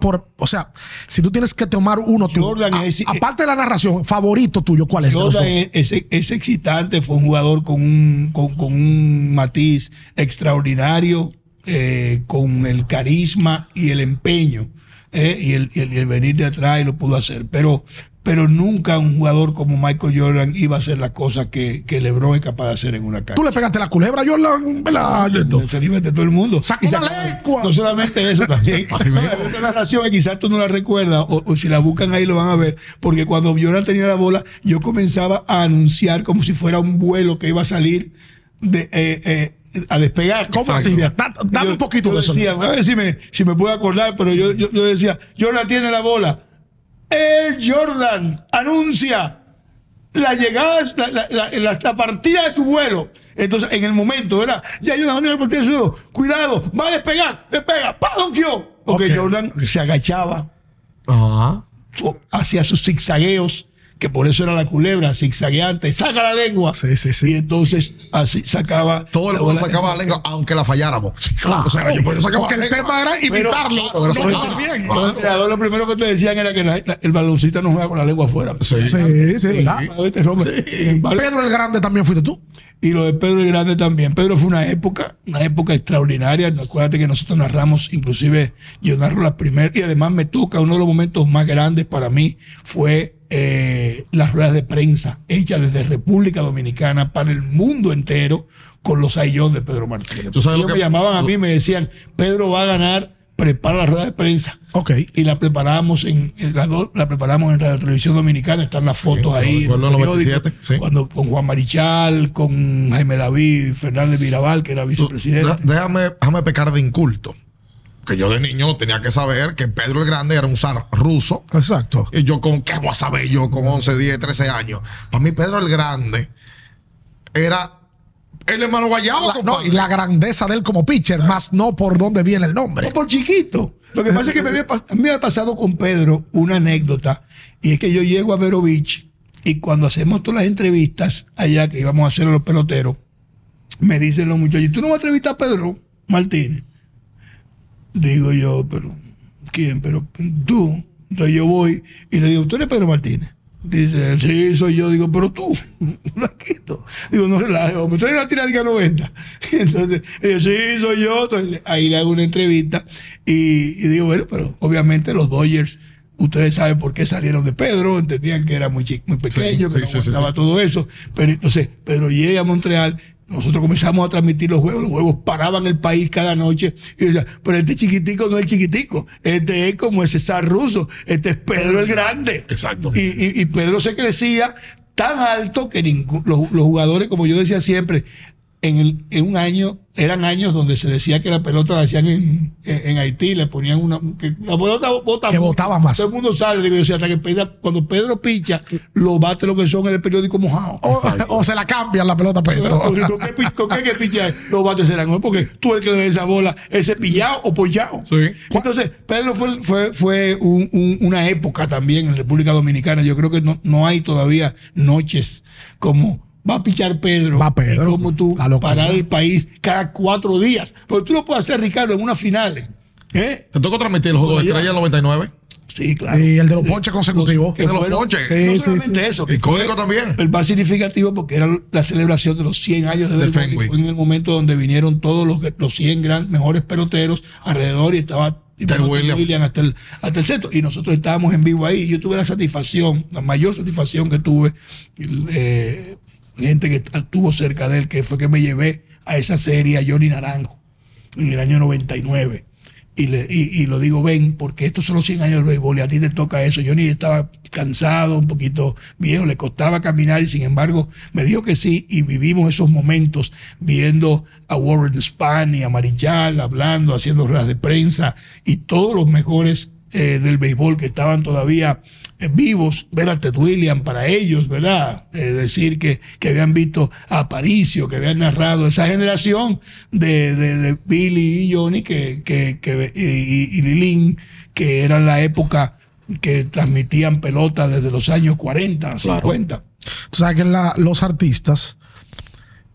por, o sea, si tú tienes que tomar uno, tú- Jordan a- es- aparte de la narración, favorito tuyo, ¿cuál es? Jordan es, es- es excitante, fue un jugador con un, con, con un matiz extraordinario, eh, con el carisma y el empeño, eh, y, el, y el- y el venir de atrás y lo pudo hacer. Pero, pero nunca un jugador como Michael Jordan iba a hacer las cosas que, que LeBron es capaz de hacer en una Tú cancha. le pegaste la culebra, Jordan, ¿verdad? Se libre de todo el mundo. Y se una. No solamente eso también. Otra narración que quizás tú no la recuerdas, o, o si la buscan ahí lo van a ver, porque cuando Jordan tenía la bola, yo comenzaba a anunciar como si fuera un vuelo que iba a salir de, eh, eh, a despegar. ¿Cómo así? Da- dame Yo- un poquito de eso. decía, a ver si me, si me puedo acordar, pero yo, yo, yo decía, Jordan tiene la bola. Air Jordan anuncia la llegada, la, la, la- partida de su vuelo. Entonces, en el momento, ¿verdad? Ya hay una partida de su vuelo. Cuidado, va a despegar, despega, ¡pa! Porque Ok. Jordan se agachaba, su- hacía sus zigzagueos, que por eso era la culebra, zigzagueante, saca la lengua. Sí, sí, sí. Y entonces así sacaba. Todo el mundo sacaba la lengua, aunque la falláramos. Claro, O sea, yo por eso sacaba porque la el tema era imitarlo. claro, lo claro. hizo bien. Los entrenadores lo primero que te decían era que la- el baloncista no juega con la lengua afuera. Sí. Sí, sí, ¿verdad? Este embargo, Pedro el Grande también fuiste tú. Y lo de Pedro el Grande también. Pedro fue una época, una época extraordinaria. Acuérdate que nosotros narramos, inclusive yo narro la primera, y además me toca uno de los momentos más grandes para mí fue eh, las ruedas de prensa hechas desde República Dominicana para el mundo entero con los ayllón de Pedro Martínez. Tú sabes Ellos lo me llamaban a mí y me decían, Pedro va a ganar, prepara la rueda de prensa. Ok. Y la preparamos en, dos- la preparamos en Radio Televisión Dominicana, están las fotos Sí, ahí. en recuerdo los el periódicos, 97, sí. Cuando con Juan Marichal, con Jaime David, Fernández Mirabal, que era vicepresidente. Dé- Déjame, déjame pecar de inculto. Que yo de niño tenía que saber que Pedro el Grande era un zar ruso. Exacto. Y yo con qué voy a saber yo con 11, 10, 13 años. Para mí Pedro el Grande era el hermano Guayabo, La- no, y la grandeza de él como pitcher, más no por dónde viene el nombre. No por chiquito. Lo que pasa es que me había, pas- a mí me ha pasado con Pedro una anécdota. Y es que yo llego a Vero Beach y cuando hacemos todas las entrevistas allá que íbamos a hacer a los peloteros, me dicen los muchachos, ¿tú no vas a entrevistar a Pedro Martínez? Digo yo, pero ¿quién? Pero tú. Entonces yo voy y le digo, ¿tú eres Pedro Martínez? Dice, sí, soy yo. Digo, pero tú, Blanquito. Digo, no relajes, hombre, tú eres la tiránica 90. Entonces, dice, sí, soy yo. Entonces, ahí le hago una entrevista y, y digo, bueno, pero obviamente los Dodgers, ustedes saben por qué salieron de Pedro, entendían que era muy, chi- muy pequeño, Sí, que sí, no sí. todo eso. Pero entonces, Pedro llega a Montreal, nosotros comenzamos a transmitir los juegos, los juegos paraban el país cada noche y decía, pero este chiquitico no es chiquitico, este es como ese zar ruso, este es Pedro el Grande. Exacto. Y, y- y Pedro se crecía tan alto que los jugadores, como yo decía siempre, en, el- en un año, eran años donde se decía que la pelota la hacían en, en- en Haití, le ponían una. Que la pelota bota Que botaba más. Todo el mundo sabe, digo yo, o sea, hasta que Pedro- cuando Pedro picha, los bate lo que son en el periódico mojado. O, o se la cambian la pelota a Pedro. Porque ¿Con qué, con qué que picha los bates serán? ¿No? Porque tú el que le da esa bola, ese pillado o pollado. Sí. Entonces, Pedro fue, fue, fue un- un- una época también en República Dominicana. Yo creo que no, no hay todavía noches como va a pichar Pedro. Va Pedro. Y como tú parar el país cada cuatro días. Pero tú lo puedes hacer, Ricardo, en unas finales. ¿Eh? Te tocó transmitir el juego de estrella en 99. Sí, claro. Y el de los ponches consecutivos. Que de los fueron- ponches. no Sí, sí, solamente eso. que Icónico también. El más significativo porque era la celebración de los 100 años de, De béisbol, y Fenway. Fue en el momento donde vinieron todos los, los 100 gran, mejores peloteros alrededor y estaba y Ted bueno, Williams. hasta el, hasta el centro. Y nosotros estábamos en vivo ahí. Y yo tuve la satisfacción, la mayor satisfacción que tuve, eh, gente que estuvo cerca de él, que fue que me llevé a esa serie a Johnny Naranjo en el año 99. Y, le, y, y lo digo, ven, porque estos son los 100 años del béisbol y a ti te toca eso. Johnny estaba cansado, un poquito viejo, le costaba caminar y sin embargo me dijo que sí y vivimos esos momentos viendo a Warren Spahn y a Marichal hablando, haciendo ruedas de prensa y todos los mejores eh, del béisbol que estaban todavía vivos, ver a Ted Williams para ellos, ¿verdad? Eh, decir que, que habían visto a Aparicio, que habían narrado esa generación de, de- de Billy y Johnny que, que, que- y, y Lilín, que era la época que transmitían pelota desde los años 40, 50. Tú sabes que la- los artistas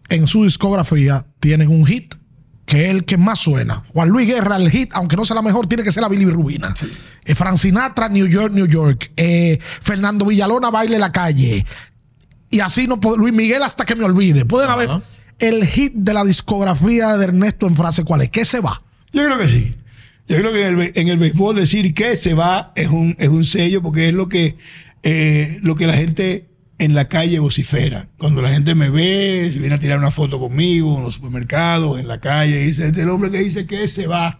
en su discografía tienen un hit que es el que más suena. Juan Luis Guerra, el hit, aunque no sea la mejor, tiene que ser la Billy Rubina. Eh, Frank Sinatra, New York, New York. Eh, Fernando Villalona, Baile la calle. Y así no puedo- Luis Miguel hasta que me olvide. Pueden haber el hit de la discografía de Ernesto en frase, ¿cuál es? ¿Qué se va? Yo creo que sí. Yo creo que en el, en el béisbol decir que se va es un, es un sello porque es lo que, eh, lo que la gente en la calle vocifera. Cuando la gente me ve, se viene a tirar una foto conmigo en los supermercados, en la calle, y dice, este es el hombre que dice que se va.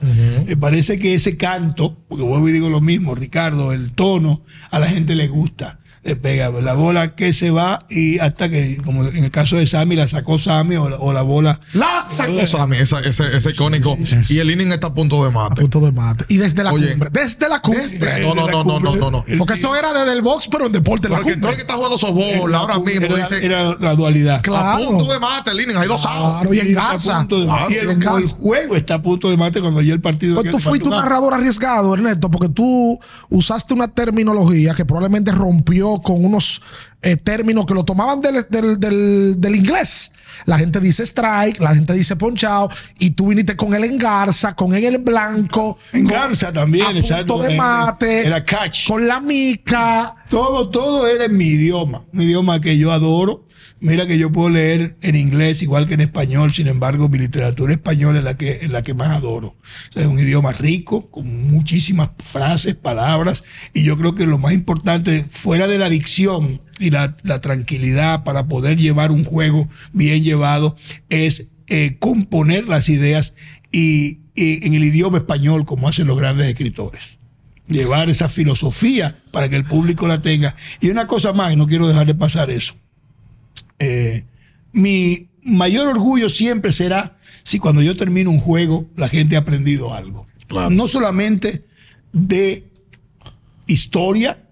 Me parece que ese canto, porque vuelvo y digo lo mismo, Ricardo, el tono, a la gente le gusta. Le pega la bola que se va y hasta que, como en el caso de Sammy, la sacó Sammy o la, o la bola La Sacó Sammy, esa- ese, ese icónico. Y el inning está a punto de A mate. punto de mate. Y desde la Oye, cumbre. Desde la cumbre. desde- No, no, no, no, no, no, no. Porque eso era desde el box, pero en deporte. La Porque no cumbre. es que está jugando softball ahora mismo. era, Dice, era la dualidad. Claro. a punto de mate el inning, ahí lo Claro, sabe. y a. Claro, y el, en Garza. el juego está a punto de mate cuando ya el partido. Pues tú fuiste un narrador arriesgado, Ernesto, porque tú usaste una terminología que probablemente rompió con unos eh, términos que lo tomaban del, del- del- del inglés. La gente dice strike, la gente dice ponchado, y tú viniste con él en garza, con él en blanco. En con- Garza también, a exacto. punto de mate. Era catch. Con la mica. Todo, todo era en mi idioma. Un idioma que yo adoro. Mira que yo puedo leer en inglés igual que en español, sin embargo, mi literatura española es la que, es la que más adoro. Es un idioma rico, con muchísimas frases, palabras, y yo creo que lo más importante, fuera de la dicción y la, la tranquilidad para poder llevar un juego bien llevado, es eh, componer las ideas y en el idioma español, como hacen los grandes escritores llevar esa filosofía para que el público la tenga. Y una cosa más, y no quiero dejar de pasar eso. Eh, mi mayor orgullo siempre será si cuando yo termino un juego la gente ha aprendido algo. Claro. No solamente de historia,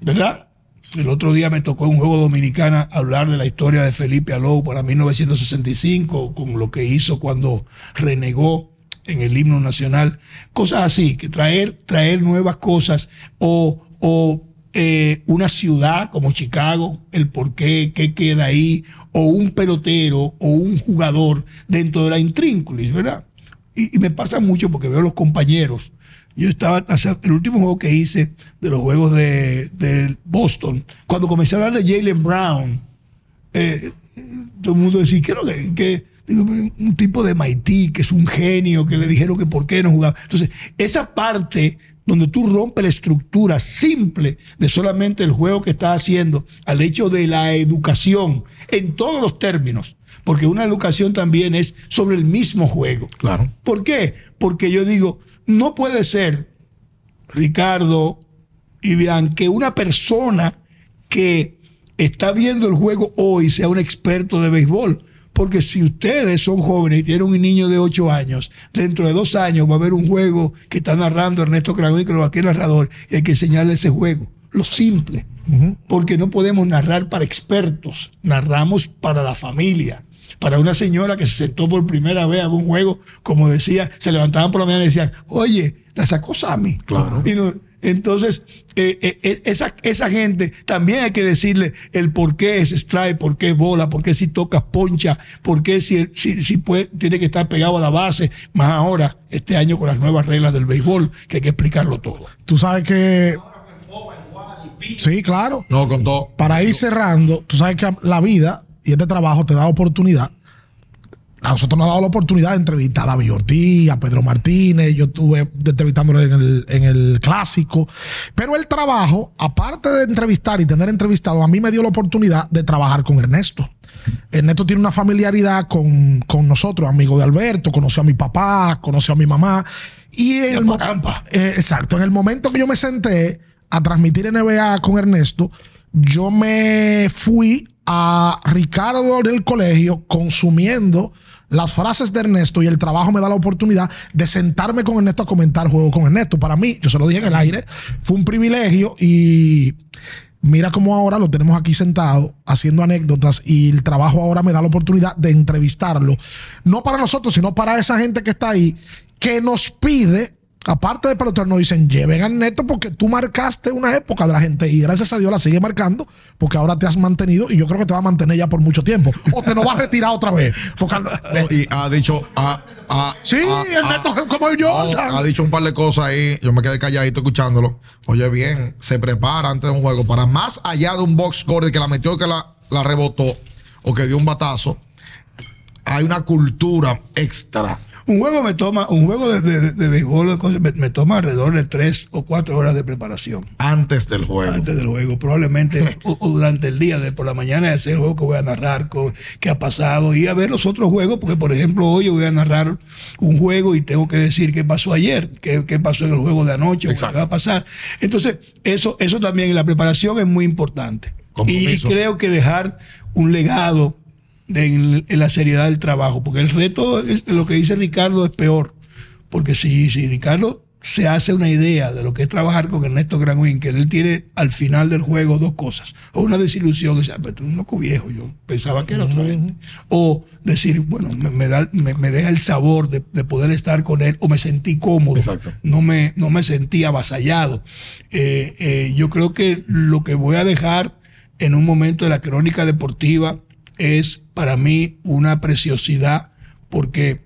¿verdad? El otro día me tocó en un juego dominicana hablar de la historia de Felipe Alou para 1965, con lo que hizo cuando renegó en el himno nacional. Cosas así, que traer, traer nuevas cosas o, o eh, una ciudad como Chicago, el por qué, qué queda ahí, o un pelotero o un jugador dentro de la intrínculis, ¿verdad? Y, me pasa mucho porque veo los compañeros. Yo estaba, el último juego que hice de los juegos de, Boston, cuando comencé a hablar de Jalen Brown, eh, todo el mundo decía, ¿qué es lo que, que- un tipo de Haití, que es un genio, que le dijeron que por qué no jugaba. Entonces, esa parte donde tú rompes la estructura simple de solamente el juego que estás haciendo al hecho de la educación en todos los términos, porque una educación también es sobre el mismo juego. Claro. ¿Por qué? Porque yo digo, no puede ser, Ricardo y vean, que una persona que está viendo el juego hoy sea un experto de béisbol. Porque si ustedes son jóvenes y tienen un niño de 8 años, dentro de dos años va a haber un juego que está narrando Ernesto Cragón y que lo va aquí narrador y hay que enseñarle ese juego. Lo simple. Porque no podemos narrar para expertos, narramos para la familia. Para una señora que se sentó por primera vez a un juego, como decía, se levantaban por la mañana y decían, oye, la sacó Sammy. Claro. Y no- entonces, eh, eh, eh, esa, esa gente también hay que decirle el por qué es strike, por qué es bola, por qué si tocas poncha, por qué si, si, si puede, tiene que estar pegado a la base, más ahora, este año con las nuevas reglas del béisbol, que hay que explicarlo todo. Tú sabes que. Sí, claro. No, con todo. Para ir cerrando, tú sabes que la vida y este trabajo te da oportunidad. A nosotros nos ha dado la oportunidad de entrevistar a David Ortiz, a Pedro Martínez, yo estuve entrevistándolo en el, en el clásico. Pero el trabajo, aparte de entrevistar y tener entrevistado, a mí me dio la oportunidad de trabajar con Ernesto. Ernesto tiene una familiaridad con, con nosotros, amigo de Alberto, conoció a mi papá, conoció a mi mamá. Y en el eh, exacto. En el momento que yo me senté a transmitir NBA con Ernesto, yo me fui a Ricardo del colegio consumiendo las frases de Ernesto y el trabajo me da la oportunidad de sentarme con Ernesto a comentar juego con Ernesto. Para mí, yo se lo dije en el aire, fue un privilegio y mira cómo ahora lo tenemos aquí sentado haciendo anécdotas y el trabajo ahora me da la oportunidad de entrevistarlo. No para nosotros, sino para esa gente que está ahí, que nos pide aparte de pelotero, nos dicen, lleven al neto porque tú marcaste una época de la gente y gracias a Dios la sigue marcando porque ahora te has mantenido y yo creo que te va a mantener ya por mucho tiempo. O te lo vas a retirar otra vez. Porque, y ha dicho. ha- ha- sí, el neto es como yo. ha dicho un par de cosas ahí. Yo me quedé calladito escuchándolo. Oye, bien, se prepara antes de un juego para más allá de un box score que la metió, que la, la rebotó o que dio un batazo. Hay una cultura extra. Un juego me toma, un juego de, de- de béisbol de cosas, me, me toma alrededor de tres o cuatro horas de preparación Antes del juego. antes del juego. Probablemente o, o durante el día, de por la mañana, ese juego que voy a narrar, co- qué ha pasado, y a ver los otros juegos, porque por ejemplo hoy yo voy a narrar un juego y tengo que decir qué pasó ayer, qué, qué pasó en el juego de anoche, qué va a pasar. Entonces, eso, eso también en la preparación es muy importante. Y creo que dejar un legado de- en, en la seriedad del trabajo, porque el reto, es- lo que dice Ricardo, es peor. Porque si, si Ricardo se hace una idea de lo que es trabajar con Ernesto Granwin, que él tiene al final del juego dos cosas. O una desilusión, que dice, "Ah, pero tú eres un loco viejo, yo pensaba que era otra gente. O decir, bueno, me, me da, me, me deja el sabor de, de poder estar con él, o me sentí cómodo, Exacto. no me, no me sentí avasallado. Eh, eh, yo creo que lo que voy a dejar en un momento de la crónica deportiva es para mí una preciosidad, porque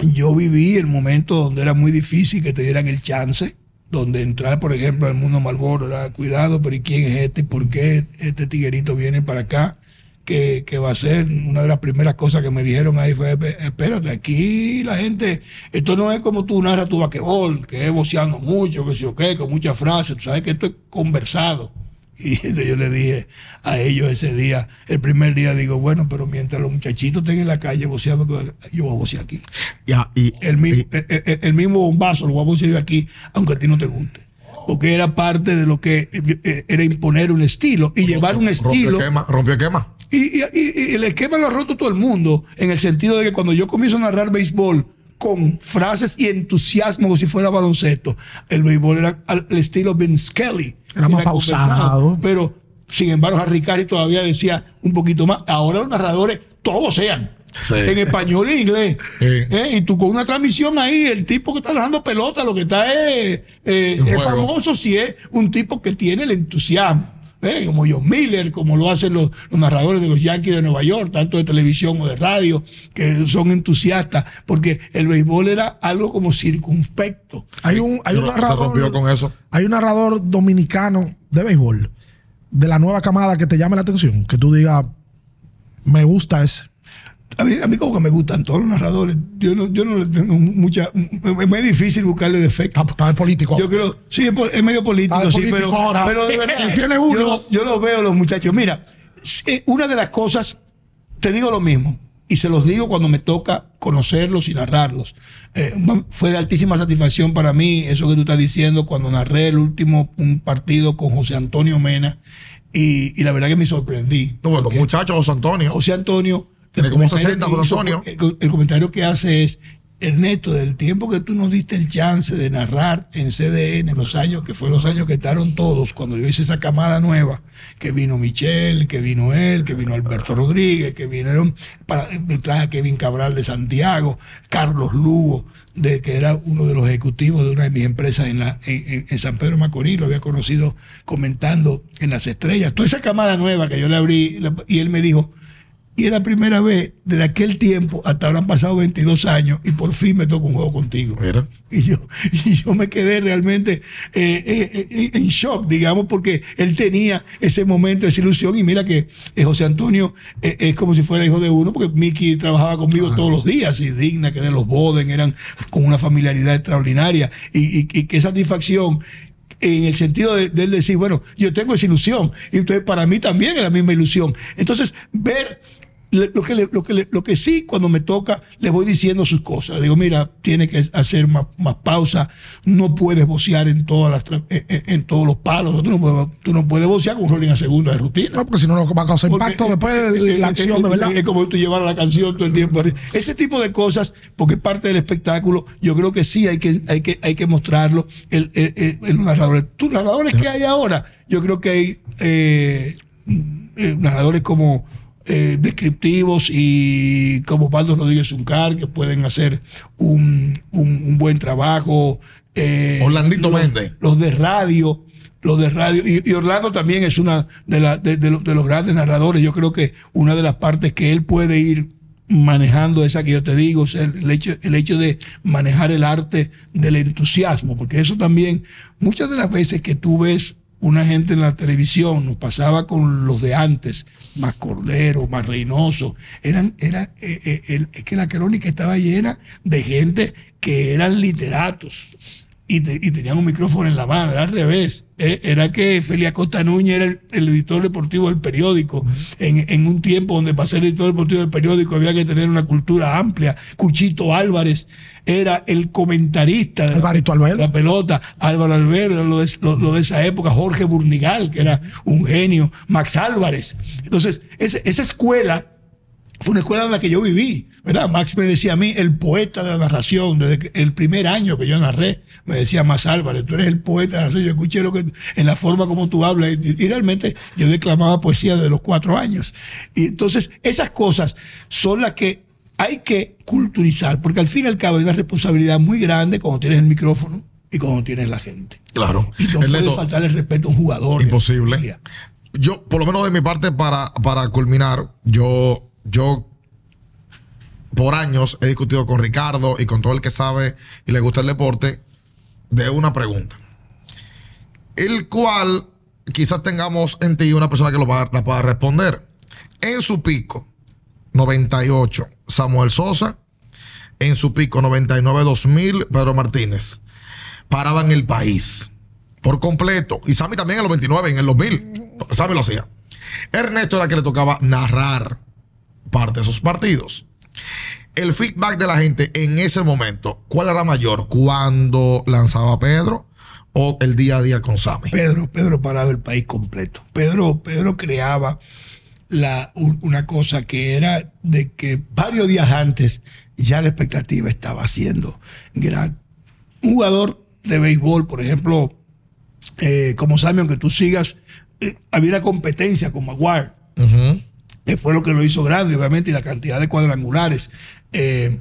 yo viví el momento donde era muy difícil que te dieran el chance, donde entrar, por ejemplo, al mundo Malboro era cuidado, pero ¿y quién es este? ¿Y por qué este tiguerito viene para acá? Que, que va a ser una de las primeras cosas que me dijeron ahí fue, "Espe- espérate, aquí la gente, esto no es como tú narras tu vaquebol, que es voceando mucho, que sé yo qué, con muchas frases, tú sabes que esto es conversado. Y entonces yo le dije a ellos ese día, el primer día, digo, bueno, pero mientras los muchachitos estén en la calle voceando, yo voy a vocear aquí. Ya, y, El mismo, y- el, el- el mismo bombazo lo vamos a decir aquí, aunque a ti no te guste. Porque era parte de lo que eh, era imponer un estilo y llevar un estilo. esquema, rompió esquema. Y, y- y- y el esquema lo ha roto todo el mundo, en el sentido de que cuando yo comienzo a narrar béisbol con frases y entusiasmo como si fuera baloncesto, el béisbol era al al estilo Vince Kelly. Era más pausado. Pero, sin embargo, Harry Carey todavía decía un poquito más. Ahora los narradores todos sean. Sí. En español y en inglés. Sí. Eh, Y tú con una transmisión ahí, el tipo que está narrando pelota, lo que está es, eh, es famoso si es un tipo que tiene el entusiasmo. ¿Eh? Como John Miller, como lo hacen los, los narradores de los Yankees de Nueva York, tanto de televisión o de radio, que son entusiastas, porque el béisbol era algo como circunspecto. Hay un, hay un narrador. con eso. Hay un narrador dominicano de béisbol de la nueva camada que te llame la atención, que tú digas, me gusta ese. A mí, a mí como que me gustan todos los narradores. Yo no, yo no le tengo mucha... Es muy difícil buscarle defectos. Está, está de político. Yo creo, sí, es, medio político, Está de sí, político pero, ahora. pero de verdad, Tiene uno. Yo, yo los veo los muchachos. Mira, eh, una de las cosas, te digo lo mismo, y se los digo cuando me toca conocerlos y narrarlos. Eh, fue de altísima satisfacción para mí eso que tú estás diciendo cuando narré el último un partido con José Antonio Mena y, y la verdad que me sorprendí. No, bueno, los muchachos, José Antonio. José Antonio. Tiene el como comentario 60, que José hizo Antonio. el, el comentario que hace es, Ernesto, del tiempo que tú nos diste el chance de narrar en CDN, los años que fue los años que estaron todos, cuando yo hice esa camada nueva, que vino Michelle, que vino él, que vino Alberto Rodríguez, que vinieron, para, me traje a Kevin Cabral de Santiago, Carlos Lugo, de, que era uno de los ejecutivos de una de mis empresas en, la, en, en- en San Pedro Macorís, lo había conocido comentando en las estrellas. Toda esa camada nueva que yo le abrí, y él me dijo, y es la primera vez desde aquel tiempo hasta ahora han pasado 22 años y por fin me toca un juego contigo. Mira. Y yo, y yo me quedé realmente eh, eh, eh, en shock, digamos, porque él tenía ese momento, esa ilusión. Y mira que José Antonio eh, es como si fuera hijo de uno, porque Mickey trabajaba conmigo todos los días y digna, que de los Boden eran con una familiaridad extraordinaria. Y, y- y qué satisfacción en el sentido de, de él decir, bueno, yo tengo esa ilusión, y entonces para mí también es la misma ilusión. Entonces, ver lo que, le- lo, que le- lo que sí, cuando me toca, le voy diciendo sus cosas. Digo, mira, tiene que hacer más, más pausa, no puedes vocear en, todas las, tra- en, en- todos los palos, tú no puedes, tú no puedes vocear con un rolling a segunda de rutina. No, porque si no, no va a causar impacto eh, después eh, de eh, la eh, acción, de eh, verdad. Es como tú llevar la canción todo el tiempo. Ese tipo de cosas, porque parte del espectáculo, yo creo que sí hay que, hay que, hay que mostrarlo el, el, el- el narrador. Tus narradores que hay ahora, yo creo que hay eh, eh, narradores como eh, descriptivos y como Osvaldo Rodríguez Uncar, que pueden hacer un, un- un buen trabajo. eh, Orlandito los- Méndez. Los de radio, los de radio. Y, y Orlando también es una de, la- de- de los, de los grandes narradores. Yo creo que una de las partes que él puede ir manejando esa que yo te digo, o sea, el, hecho, el hecho de manejar el arte del entusiasmo, porque eso también, muchas de las veces que tú ves una gente en la televisión, nos pasaba con los de antes, más Cordero, más Reynoso, eran, era, eh, eh, el- es que la crónica estaba llena de gente que eran literatos y, te- y tenían un micrófono en la mano, era al revés. Eh, Era que Félix Acosta Núñez era el, el editor deportivo del periódico. en, en un tiempo donde para ser editor deportivo del periódico había que tener una cultura amplia. Cuchito Álvarez era el comentarista de Albero. la pelota. Álvaro Albero, era lo de, lo- lo de esa época. Jorge Burnigal, que era un genio. Max Álvarez. Entonces, ese- esa escuela fue una escuela en la que yo viví, ¿verdad? Max me decía a mí, el poeta de la narración, desde el primer año que yo narré, me decía Max Álvarez, tú eres el poeta de la narración, yo escuché lo que, en la forma como tú hablas, y, y realmente yo declamaba poesía desde los cuatro años. Y entonces, esas cosas son las que hay que culturizar, porque al fin y al cabo hay una responsabilidad muy grande cuando tienes el micrófono y cuando tienes la gente. Claro. Y no puede faltar el respeto a un jugador. Imposible. Yo, por lo menos de mi parte, para, para culminar, yo, yo por años he discutido con Ricardo y con todo el que sabe y le gusta el deporte de una pregunta. El cual quizás tengamos en ti una persona que lo la pueda responder. En su pico, 98, Samuel Sosa. En su pico, 99-2000, Pedro Martínez. Paraban el país por completo. Y Sammy también en los 29, en el 2000. Sammy lo hacía. Ernesto era que le tocaba narrar parte de esos partidos. El feedback de la gente en ese momento, ¿cuál era mayor? ¿Cuando lanzaba Pedro o el día a día con Sammy? Pedro, Pedro paraba el país completo. Pedro, Pedro creaba la, un- una cosa que era de que varios días antes ya la expectativa estaba siendo gran. Un jugador de béisbol, por ejemplo, eh, como Sammy, aunque tú sigas, eh, había una competencia con Maguire. Que fue lo que lo hizo grande, obviamente, y la cantidad de cuadrangulares. eh,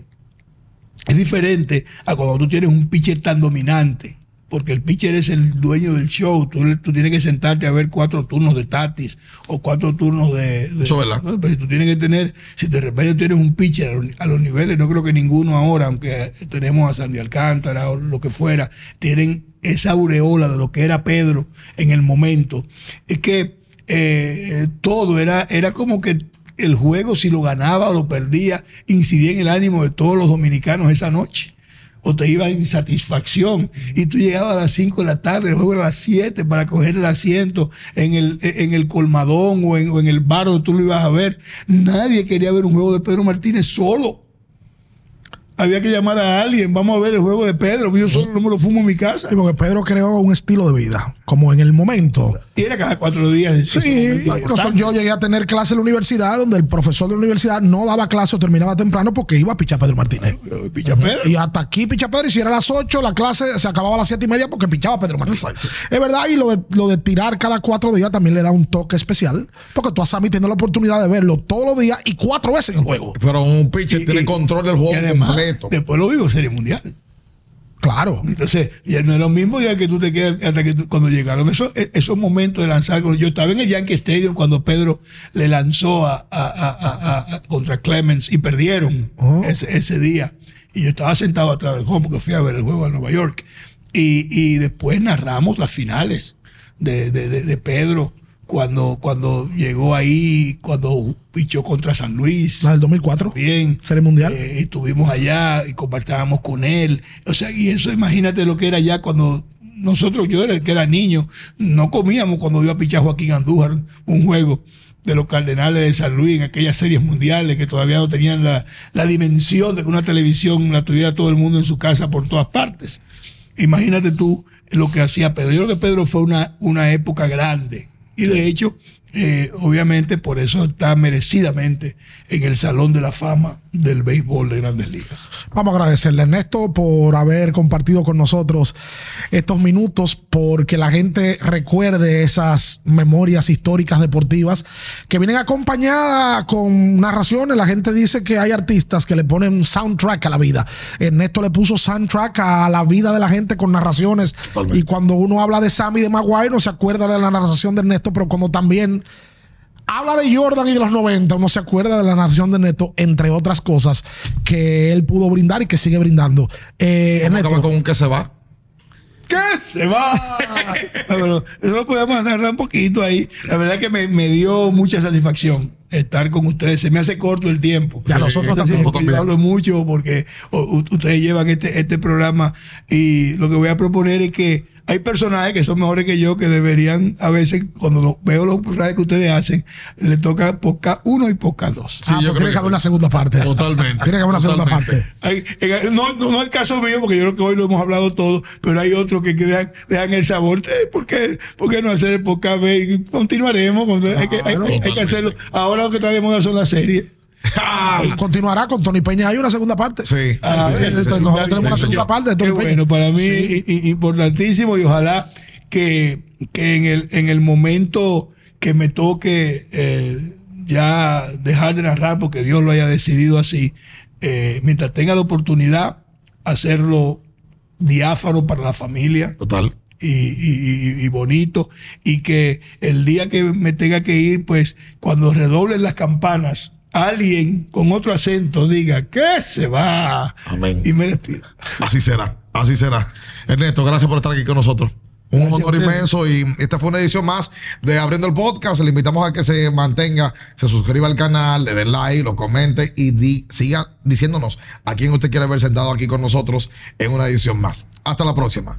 es diferente a cuando tú tienes un pitcher tan dominante, porque el pitcher es el dueño del show. Tú, tú tienes que sentarte a ver cuatro turnos de Tatis o cuatro turnos de. de- Eso es verdad. ¿no? Pero tú tienes que tener, si de repente tienes un pitcher a los, a los niveles, no creo que ninguno ahora, aunque tenemos a Sandy Alcántara o lo que fuera, tienen esa aureola de lo que era Pedro en el momento. Es que eh, todo era, era como que el juego, si lo ganaba o lo perdía, incidía en el ánimo de todos los dominicanos esa noche. O te iba en satisfacción. Y tú llegabas a las 5 de la tarde, el juego era a las 7 para coger el asiento en el, en el colmadón o en, en el bar donde tú lo ibas a ver. Nadie quería ver un juego de Pedro Martínez solo. Había que llamar a alguien, vamos a ver el juego de Pedro, yo solo no me lo fumo en mi casa. Sí, porque Pedro creó un estilo de vida, como en el momento. Y era cada cuatro días. Sí, entonces yo llegué a tener clase en la universidad donde el profesor de la universidad no daba clase o terminaba temprano porque iba a pichar a Pedro Martínez. Picha Pedro. Y hasta aquí picha Pedro, y si era a las 8, la clase se acababa a las 7 y media porque pichaba Pedro Martínez. Es verdad, y lo de, lo de tirar cada cuatro días también le da un toque especial, porque tú a Sammy tienes la oportunidad de verlo todos los días y cuatro veces en el juego. Pero un pitcher Y- tiene y- control del y juego además, Después lo vivo Serie Mundial. Claro. Entonces, ya no es lo mismo ya que tú te quedas hasta que tú- cuando llegaron esos, e- esos momentos de lanzar. Yo estaba en el Yankee Stadium cuando Pedro le lanzó a, a- a- a- a- contra Clemens y perdieron Oh. ese, ese día. Y yo estaba sentado atrás del home porque fui a ver el juego a Nueva York. Y, y después narramos las finales de, de- de- de Pedro cuando, cuando llegó ahí, cuando pichó contra San Luis La del 2004. bien. Serie Mundial. Eh, estuvimos allá y conversábamos con él. O sea, y eso imagínate lo que era ya cuando nosotros, yo era, que era niño, no comíamos cuando iba a pichar Joaquín Andújar un juego de los Cardenales de San Luis en aquellas series mundiales que todavía no tenían la, la dimensión de que una televisión la tuviera todo el mundo en su casa por todas partes. Imagínate tú lo que hacía Pedro. Yo creo que Pedro fue una, una época grande. Y de hecho, eh, obviamente por eso está merecidamente en el Salón de la Fama del béisbol de grandes ligas. Vamos a agradecerle, Ernesto, por haber compartido con nosotros estos minutos, porque la gente recuerde esas memorias históricas deportivas que vienen acompañadas con narraciones. La gente dice que hay artistas que le ponen soundtrack a la vida. Ernesto le puso soundtrack a la vida de la gente con narraciones. Totalmente. Y cuando uno habla de Sammy y de Maguire, no se acuerda de la narración de Ernesto, pero como también habla de Jordan y de los 90, uno se acuerda de la narración de Neto, entre otras cosas que él pudo brindar y que sigue brindando. Eh, acabar con un que se va. ¿Qué se va? Eso lo podemos narrar un poquito ahí. La verdad que me, me dio mucha satisfacción estar con ustedes. Se me hace corto el tiempo. Ya, nosotros también. porque Yo hablo mucho porque ustedes llevan este, este programa y lo que voy a proponer es que hay personajes que son mejores que yo que deberían, a veces, cuando lo- veo los personajes que ustedes hacen, le toca podcast 1 y podcast 2. Sí, ah, yo pues creo tiene que que haber una segunda parte. Totalmente. Tiene que haber una segunda parte. Hay- en- no, no, no el caso mío, porque yo creo que hoy lo hemos hablado todo, pero hay otros que, que dejan, dejan el sabor. Eh, ¿Por qué, por qué no hacer el podcast? B? Y continuaremos. con- hay, que, hay- hay- hay que hacerlo. Ahora lo que está de moda son las series. Ah, Continuará con Tony Peña. Hay una segunda parte. Sí. Ah, sí, sí, sí, sí, sí. sí. Nosotros tenemos una segunda parte de Qué Tony Peña. bueno, para mí importantísimo y ojalá que, que en, el, en el momento que me toque eh, ya dejar de narrar, porque Dios lo haya decidido así, eh, mientras tenga la oportunidad, hacerlo diáfano para la familia, Total. y- y bonito y que el día que me tenga que ir, pues cuando redoblen las campanas, alguien con otro acento diga que se va Amén. y me despido. Así será. Así será. Ernesto, gracias por estar aquí con nosotros. Un Gracias honor inmenso y esta fue una edición más de Abriendo el Podcast. Le invitamos a que se mantenga, se suscriba al canal, le dé like, lo comente y di- siga diciéndonos a quién usted quiere ver sentado aquí con nosotros en una edición más. Hasta la próxima.